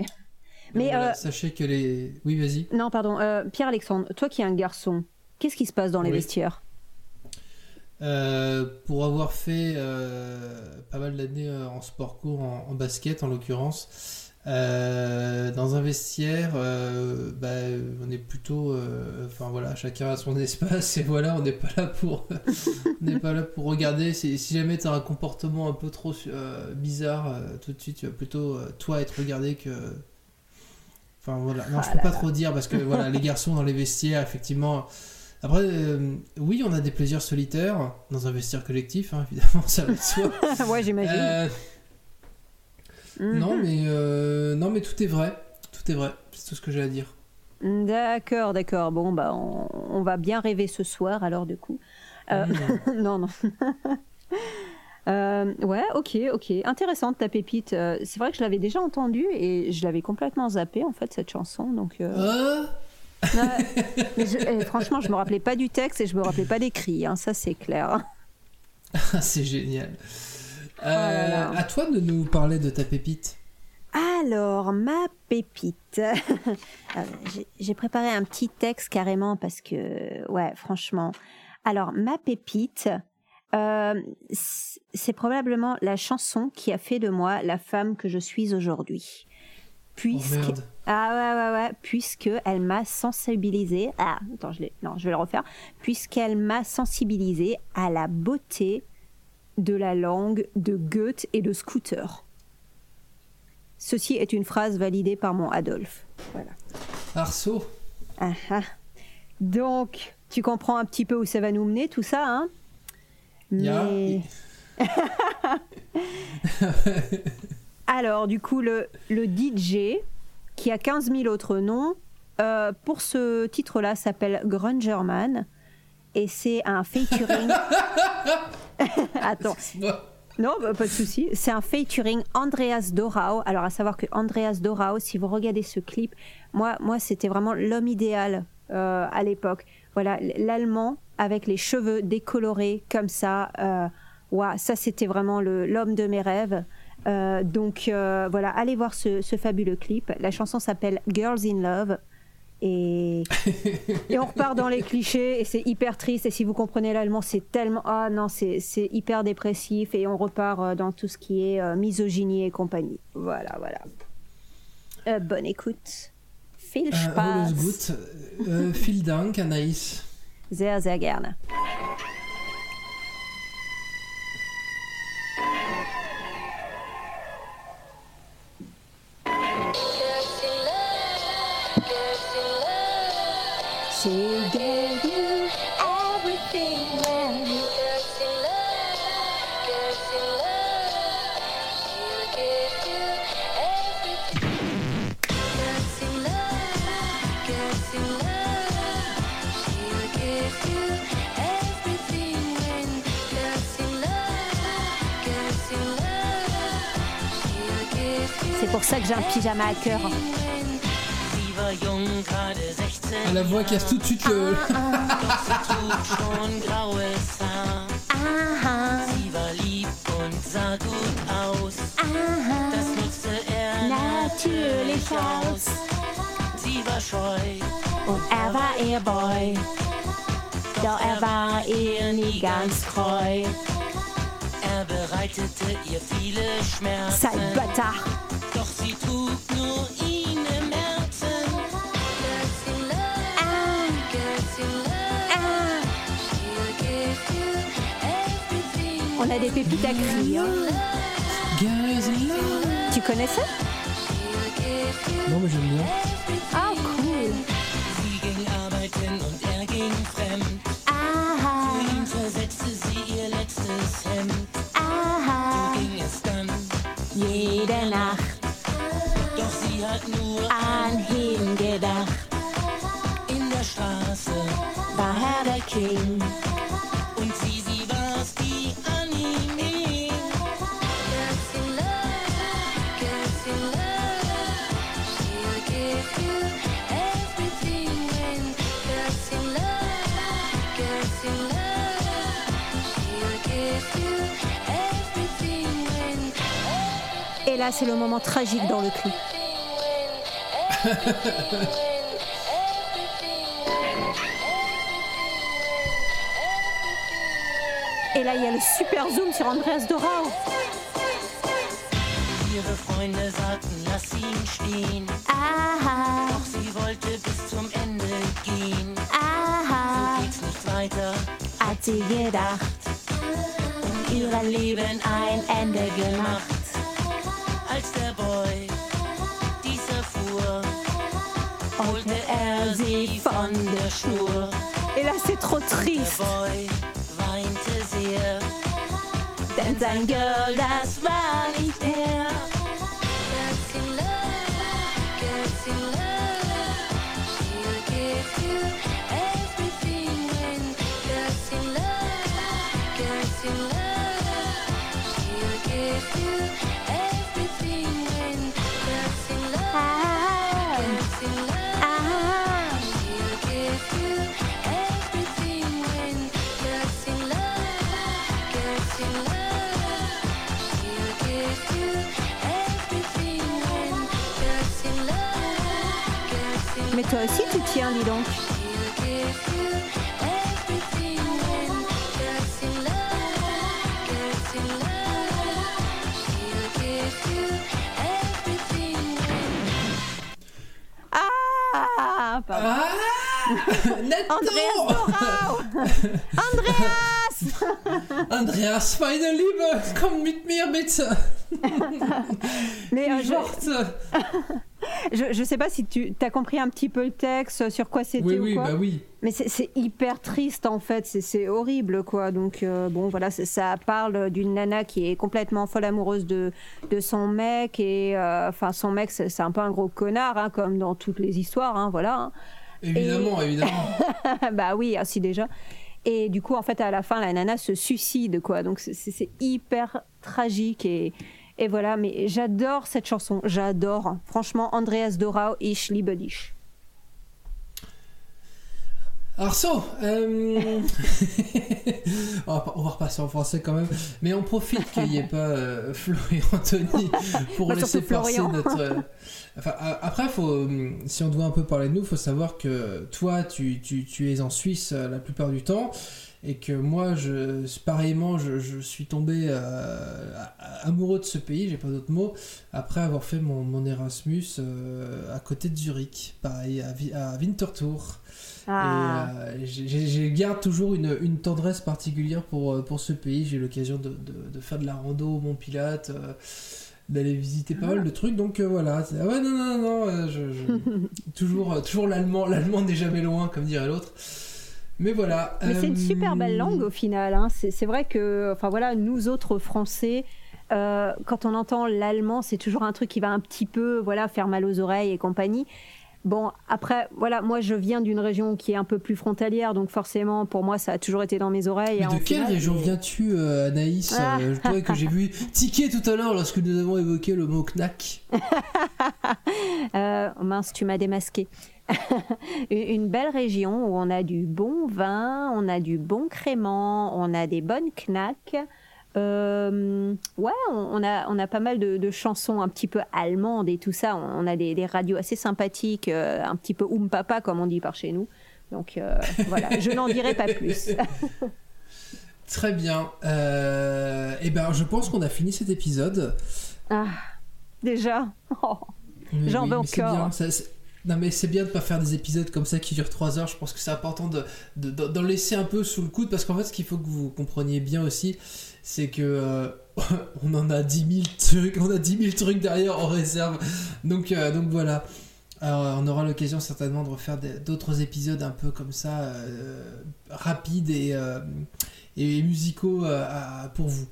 Mais, Voilà, euh, Sachez que les. Oui, vas-y. non, pardon, euh, Pierre-Alexandre, toi qui es un garçon, qu'est-ce qui se passe dans les Oui. vestiaires? Euh, pour avoir fait pas mal d'années en sport court, en, en basket en l'occurrence, euh, dans un vestiaire, euh, bah, on est plutôt, euh, enfin voilà, chacun a son espace et voilà, on n'est pas là pour, on n'est pas là pour regarder. Si, si jamais tu as un comportement un peu trop euh, bizarre, tout de suite, tu vas plutôt toi être regardé que. Enfin voilà, non, je Ah peux là pas là. trop dire parce que voilà, les garçons dans les vestiaires, effectivement. Après, euh, oui, on a des plaisirs solitaires dans un vestiaire collectif, hein, évidemment, ça va de soi. Ouais, j'imagine. Euh, Mhm. Non, mais euh, non, mais tout est vrai, tout est vrai. C'est tout ce que j'ai à dire. D'accord, d'accord. Bon, bah, on, on va bien rêver ce soir, alors, du coup. Euh, non, non. Euh, ouais, ok, ok. Intéressante ta pépite. C'est vrai que je l'avais déjà entendue et je l'avais complètement zappée, en fait, cette chanson. Donc, ouais. Mais je- eh, franchement, je me rappelais pas du texte et je me rappelais pas des cris, hein, ça c'est clair. C'est génial. Euh, Oh là là. À toi de nous parler de ta pépite. Alors, ma pépite. Euh, j'ai- préparé un petit texte carrément parce que, ouais, franchement. Alors, ma pépite, euh, c'est probablement la chanson qui a fait de moi la femme que je suis aujourd'hui. puisque Oh, ah ouais ouais ouais puisque elle m'a sensibilisée ah attends je non je vais le refaire puisqu'elle m'a sensibilisée à la beauté de la langue de Goethe et de Scooter. Ceci est une phrase validée par mon Adolphe. Voilà. Arceau. Ah, ah. Donc, tu comprends un petit peu où ça va nous mener, tout ça, hein? Mais- Alors, du coup, le, le DJ, qui a 15 000 autres noms, euh, pour ce titre-là, s'appelle Grungerman. Et c'est un featuring. Attends. Non, bah, pas de souci. C'est un featuring Andreas Dorau. Alors, à savoir que Andreas Dorau, si vous regardez ce clip, moi, moi c'était vraiment l'homme idéal euh, à l'époque. Voilà, l'allemand avec les cheveux décolorés comme ça. Euh, ça, c'était vraiment l'homme de mes rêves. Euh, donc, euh, voilà, allez voir ce, ce fabuleux clip. La chanson s'appelle Girls in Love. Et, et on repart dans les clichés et c'est hyper triste. Et si vous comprenez l'allemand, c'est tellement. Ah non, c'est hyper dépressif et on repart euh, dans tout ce qui est euh, misogynie et compagnie. Voilà, voilà. Euh, bonne écoute. Viel Spaß. alles gut. Vielen Dank, Anaïs. Sehr, sehr gerne. C'est pour ça que j'ai un pyjama à cœur. Sie war jung, gerade 16. Ah, la voix casse tout de suite le. Doch sie trug schon graues Haar. Sie war lieb und sah gut aus. Das nutzte er Natürlich aus. Sie war scheu. Und er war ihr Boy. Doch er war ihr nie ganz treu. Er bereitete ihr viele Schmerzen. Bâtard. Doch sie On a des pépites à crier. Tu connais ça? Non, mais j'aime bien. Ah, cool. Jede Nacht Doch sie hat nur Et là, c'est le moment tragique dans le clip. Et là, il y a le super zoom sur Andreas Dorau. Ihre Freunde sagten, lass ihn stehen. Aha. Doch sie wollte bis zum Ende gehen. Aha. So geht's nicht weiter. Hat sie gedacht. Und Ihr Leben ein Ende gemacht. Als der Boy dies erfuhr, Holte er sie von der Schnur. Et là, c'est trop der triste. Boy weinte sehr. Denn sein Girl, das war nicht er. Ah. Mais toi aussi, tu tiens, dis donc. Ah, pardon. Ah Andreas Dorau Andreas Andreas, meine Liebe, komm mit mir bitte. Mais euh, je, je, je sais pas si tu as compris un petit peu le texte, sur quoi c'était Oui, ou oui, quoi. bah oui. Mais c'est- hyper triste en fait, c'est- horrible quoi. Donc euh, bon voilà, ça parle d'une nana qui est complètement folle amoureuse de, de son mec et euh, enfin son mec c'est c'est un peu un gros connard hein, comme dans toutes les histoires, hein, voilà. hein. Évidemment, Et- évidemment. bah oui, ainsi déjà. Et du coup, en fait, à la fin, la nana se suicide, quoi. Donc, c'est- hyper tragique et, et voilà. Mais j'adore cette chanson, j'adore. Franchement, Andreas Dorau, Ich liebe dich. So, euh, on, va, on va repasser en français quand même, mais on profite qu'il n'y ait pas euh, Flo et Anthony pour Bah, laisser passer notre. euh, enfin, après, faut, euh, si on doit un peu parler de nous, il faut savoir que toi, tu, tu, tu es en Suisse la plupart du temps. Et que moi, je, pareillement, je, je suis tombé amoureux de ce pays, j'ai pas d'autre mot, après avoir fait mon, mon Erasmus à côté de Zurich, pareil, à, à Winterthur. Ah. Euh, j'ai- garde toujours une, une tendresse particulière pour, euh, pour ce pays. J'ai eu l'occasion de, de- de faire de la rando au Mont Pilate, euh, d'aller visiter pas mal de trucs. Donc euh, voilà. ah ouais, non, non, non, je, je- toujours, toujours l'allemand. L'allemand n'est jamais loin, comme dirait l'autre. Mais voilà. Mais c'est une super belle langue au final. hein. C'est c'est vrai que, enfin voilà, nous autres Français, euh, quand on entend l'allemand, c'est toujours un truc qui va un petit peu, voilà, faire mal aux oreilles et compagnie. Bon, après, voilà, moi je viens d'une région qui est un peu plus frontalière, donc forcément, pour moi, ça a toujours été dans mes oreilles. Mais de quelle final, région viens-tu, euh, Anaïs Ah. Euh, Je trouvais que j'ai vu ticker tout à l'heure lorsque nous avons évoqué le mot knack. Euh, mince, tu m'as démasqué. Une une belle région où on a du bon vin, on a du bon crément, on a des bonnes knacks. Euh, ouais, on, a, on a pas mal de, de chansons un petit peu allemandes et tout ça. On, a des, des radios assez sympathiques, euh, un petit peu oum papa comme on dit par chez nous. Donc euh, voilà, je n'en dirai pas plus. Très bien. Et ben, je pense qu'on a fini cet épisode. ah, déjà, Oh, j'en veux encore. bien, ça- c'est- Non mais c'est bien de pas faire des épisodes comme ça qui durent 3 heures. Je pense que c'est important de, de- de- d'en laisser un peu sous le coude parce qu'en fait ce qu'il faut que vous compreniez bien aussi, c'est que euh, on en a 10 000 trucs, on a 10 000 trucs derrière en réserve. Donc euh, donc voilà. Alors, on aura l'occasion certainement de refaire d'autres épisodes un peu comme ça, euh, rapides et, euh, et musicaux euh, à- pour vous.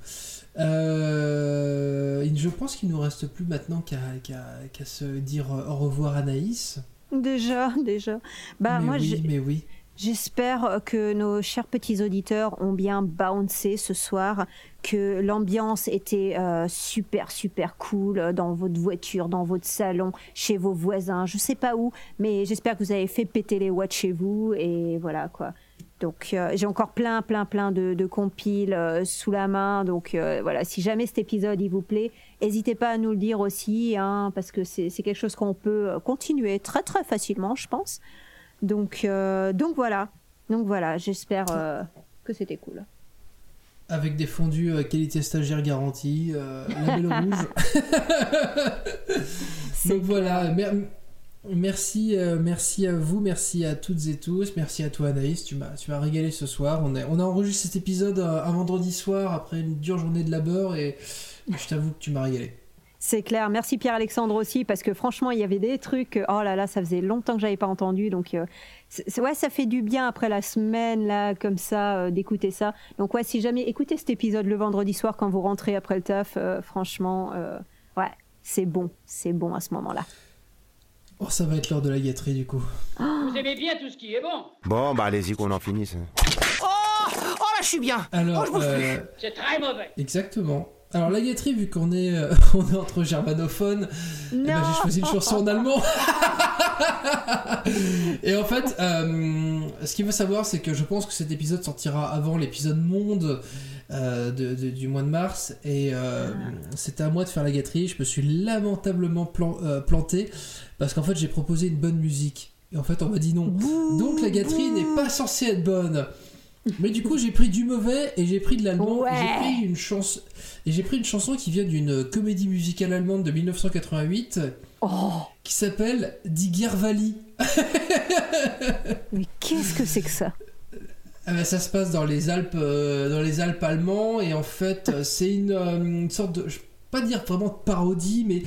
Euh, je pense qu'il nous reste plus maintenant qu'à se dire au revoir Anaïs. Déjà, déjà. Bah mais moi, oui, j'ai- mais oui. J'espère que nos chers petits auditeurs ont bien bouncé ce soir, que l'ambiance était euh, super super cool dans votre voiture, dans votre salon, chez vos voisins, je sais pas où, mais j'espère que vous avez fait péter les watts chez vous et voilà quoi. Donc euh, j'ai encore plein plein plein de, de compiles euh, sous la main, donc voilà, si jamais cet épisode il vous plaît, n'hésitez pas à nous le dire aussi, hein, parce que c'est quelque chose qu'on peut continuer très très facilement, je pense. Donc, euh, donc voilà. Donc voilà, j'espère euh, que c'était cool. Avec des fondus euh, qualité stagiaire garantie, label rouge. Donc voilà, mer- merci, euh, merci à vous, merci à toutes et tous, merci à toi Anaïs, tu m'as, tu m'as régalé ce soir. On a, on a enregistré cet épisode euh, un vendredi soir après une dure journée de labeur et je t'avoue que tu m'as régalé. C'est clair. Merci Pierre-Alexandre aussi, parce que franchement, il y avait des trucs. euh, Oh là là, ça faisait longtemps que j'avais pas entendu. Donc, euh, ouais, ça fait du bien après la semaine, là, comme ça, euh, d'écouter ça. Donc, ouais, si jamais écoutez cet épisode le vendredi soir quand vous rentrez après le taf, euh, franchement, euh, ouais, c'est bon. C'est bon à ce moment-là. Oh, ça va être l'heure de la gâterie du coup. Vous aimez bien tout ce qui est bon Bon, bah allez-y qu'on en finisse. Oh Oh là, je suis bien Alors, Oh, je euh, C'est très mauvais Exactement. Alors la gâterie, vu qu'on est, euh, on est entre germanophones, eh ben, j'ai choisi une chanson en allemand. Et en fait, euh, ce qu'il faut savoir, c'est que je pense que cet épisode sortira avant l'épisode monde euh, de- de- du mois de mars. Et euh, c'était à moi de faire la gâterie. Je me suis lamentablement plan- euh, planté parce qu'en fait, j'ai proposé une bonne musique. Et en fait, on m'a dit non. Donc la gâterie n'est pas censée être bonne. Mais du coup, j'ai pris du mauvais et j'ai pris de l'allemand. et J'ai pris une chanson et j'ai pris une chanson qui vient d'une comédie musicale allemande de 1988 qui s'appelle Die Gervali. Mais qu'est-ce que c'est que ça? Ah bah, ça se passe dans les Alpes, euh, dans les Alpes allemands, et en fait, euh, c'est une, euh, une sorte de, je peux pas dire vraiment de parodie, mais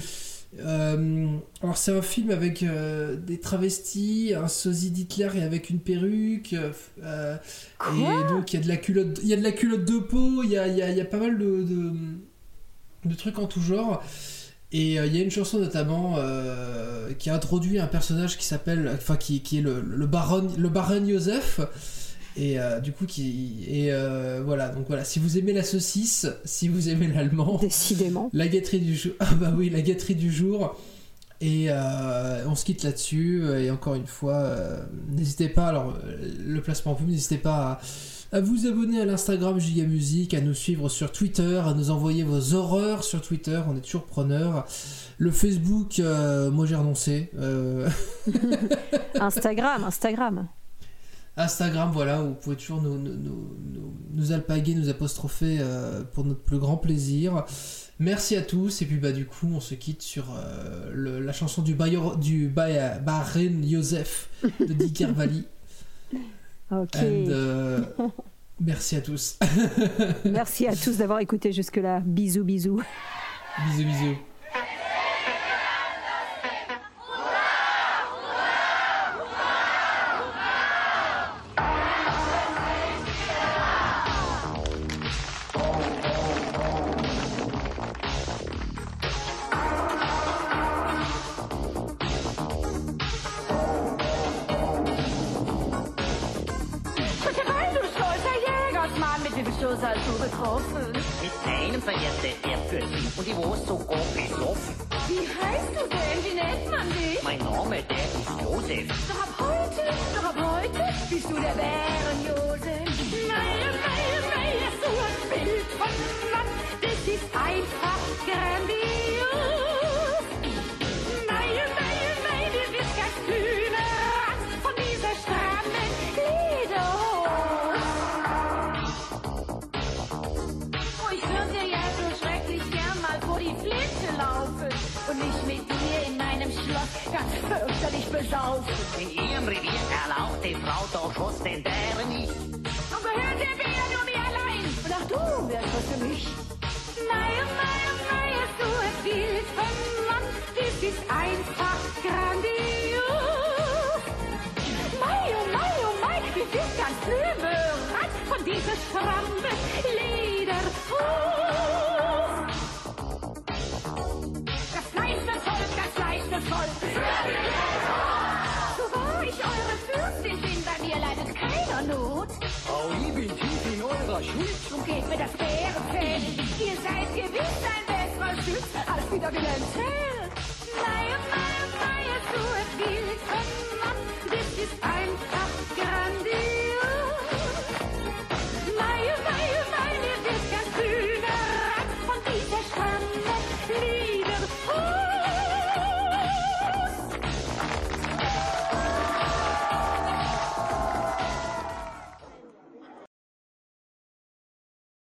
euh, alors c'est un film avec euh, des travestis, un sosie d'Hitler et avec une perruque, euh, et donc il y a de la culotte, il y a de la culotte de peau, il y a, il y a- y a pas mal de, de, de trucs en tout genre. Et il y a une chanson notamment qui a introduit un personnage qui s'appelle, enfin qui, qui est le, le baron, le baron Joseph. Et euh, du coup, qui. Et euh, voilà, donc voilà, si vous aimez la saucisse, si vous aimez l'allemand. Décidément. La gâterie du jour. Ah bah oui, la gâterie du jour. Et euh, on se quitte là-dessus. Et encore une fois, n'hésitez pas, alors le placement pub, n'hésitez pas à, à vous abonner à l'Instagram Giga Music, à nous suivre sur Twitter, à nous envoyer vos horreurs sur Twitter, on est toujours preneurs. Le Facebook, moi j'ai renoncé. Instagram, Instagram. Instagram, voilà, où vous pouvez toujours nous, nous, nous, nous- alpaguer, nous apostropher euh, pour notre plus grand plaisir. Merci à tous, et puis bah du coup, on se quitte sur euh, le- la chanson du, Bayor, du Ba- Bahreïn Yosef de Dick Kervali. Ok. And, euh, merci à tous. Merci à tous d'avoir écouté jusque-là. Bisous, bisous. bisous, bisous.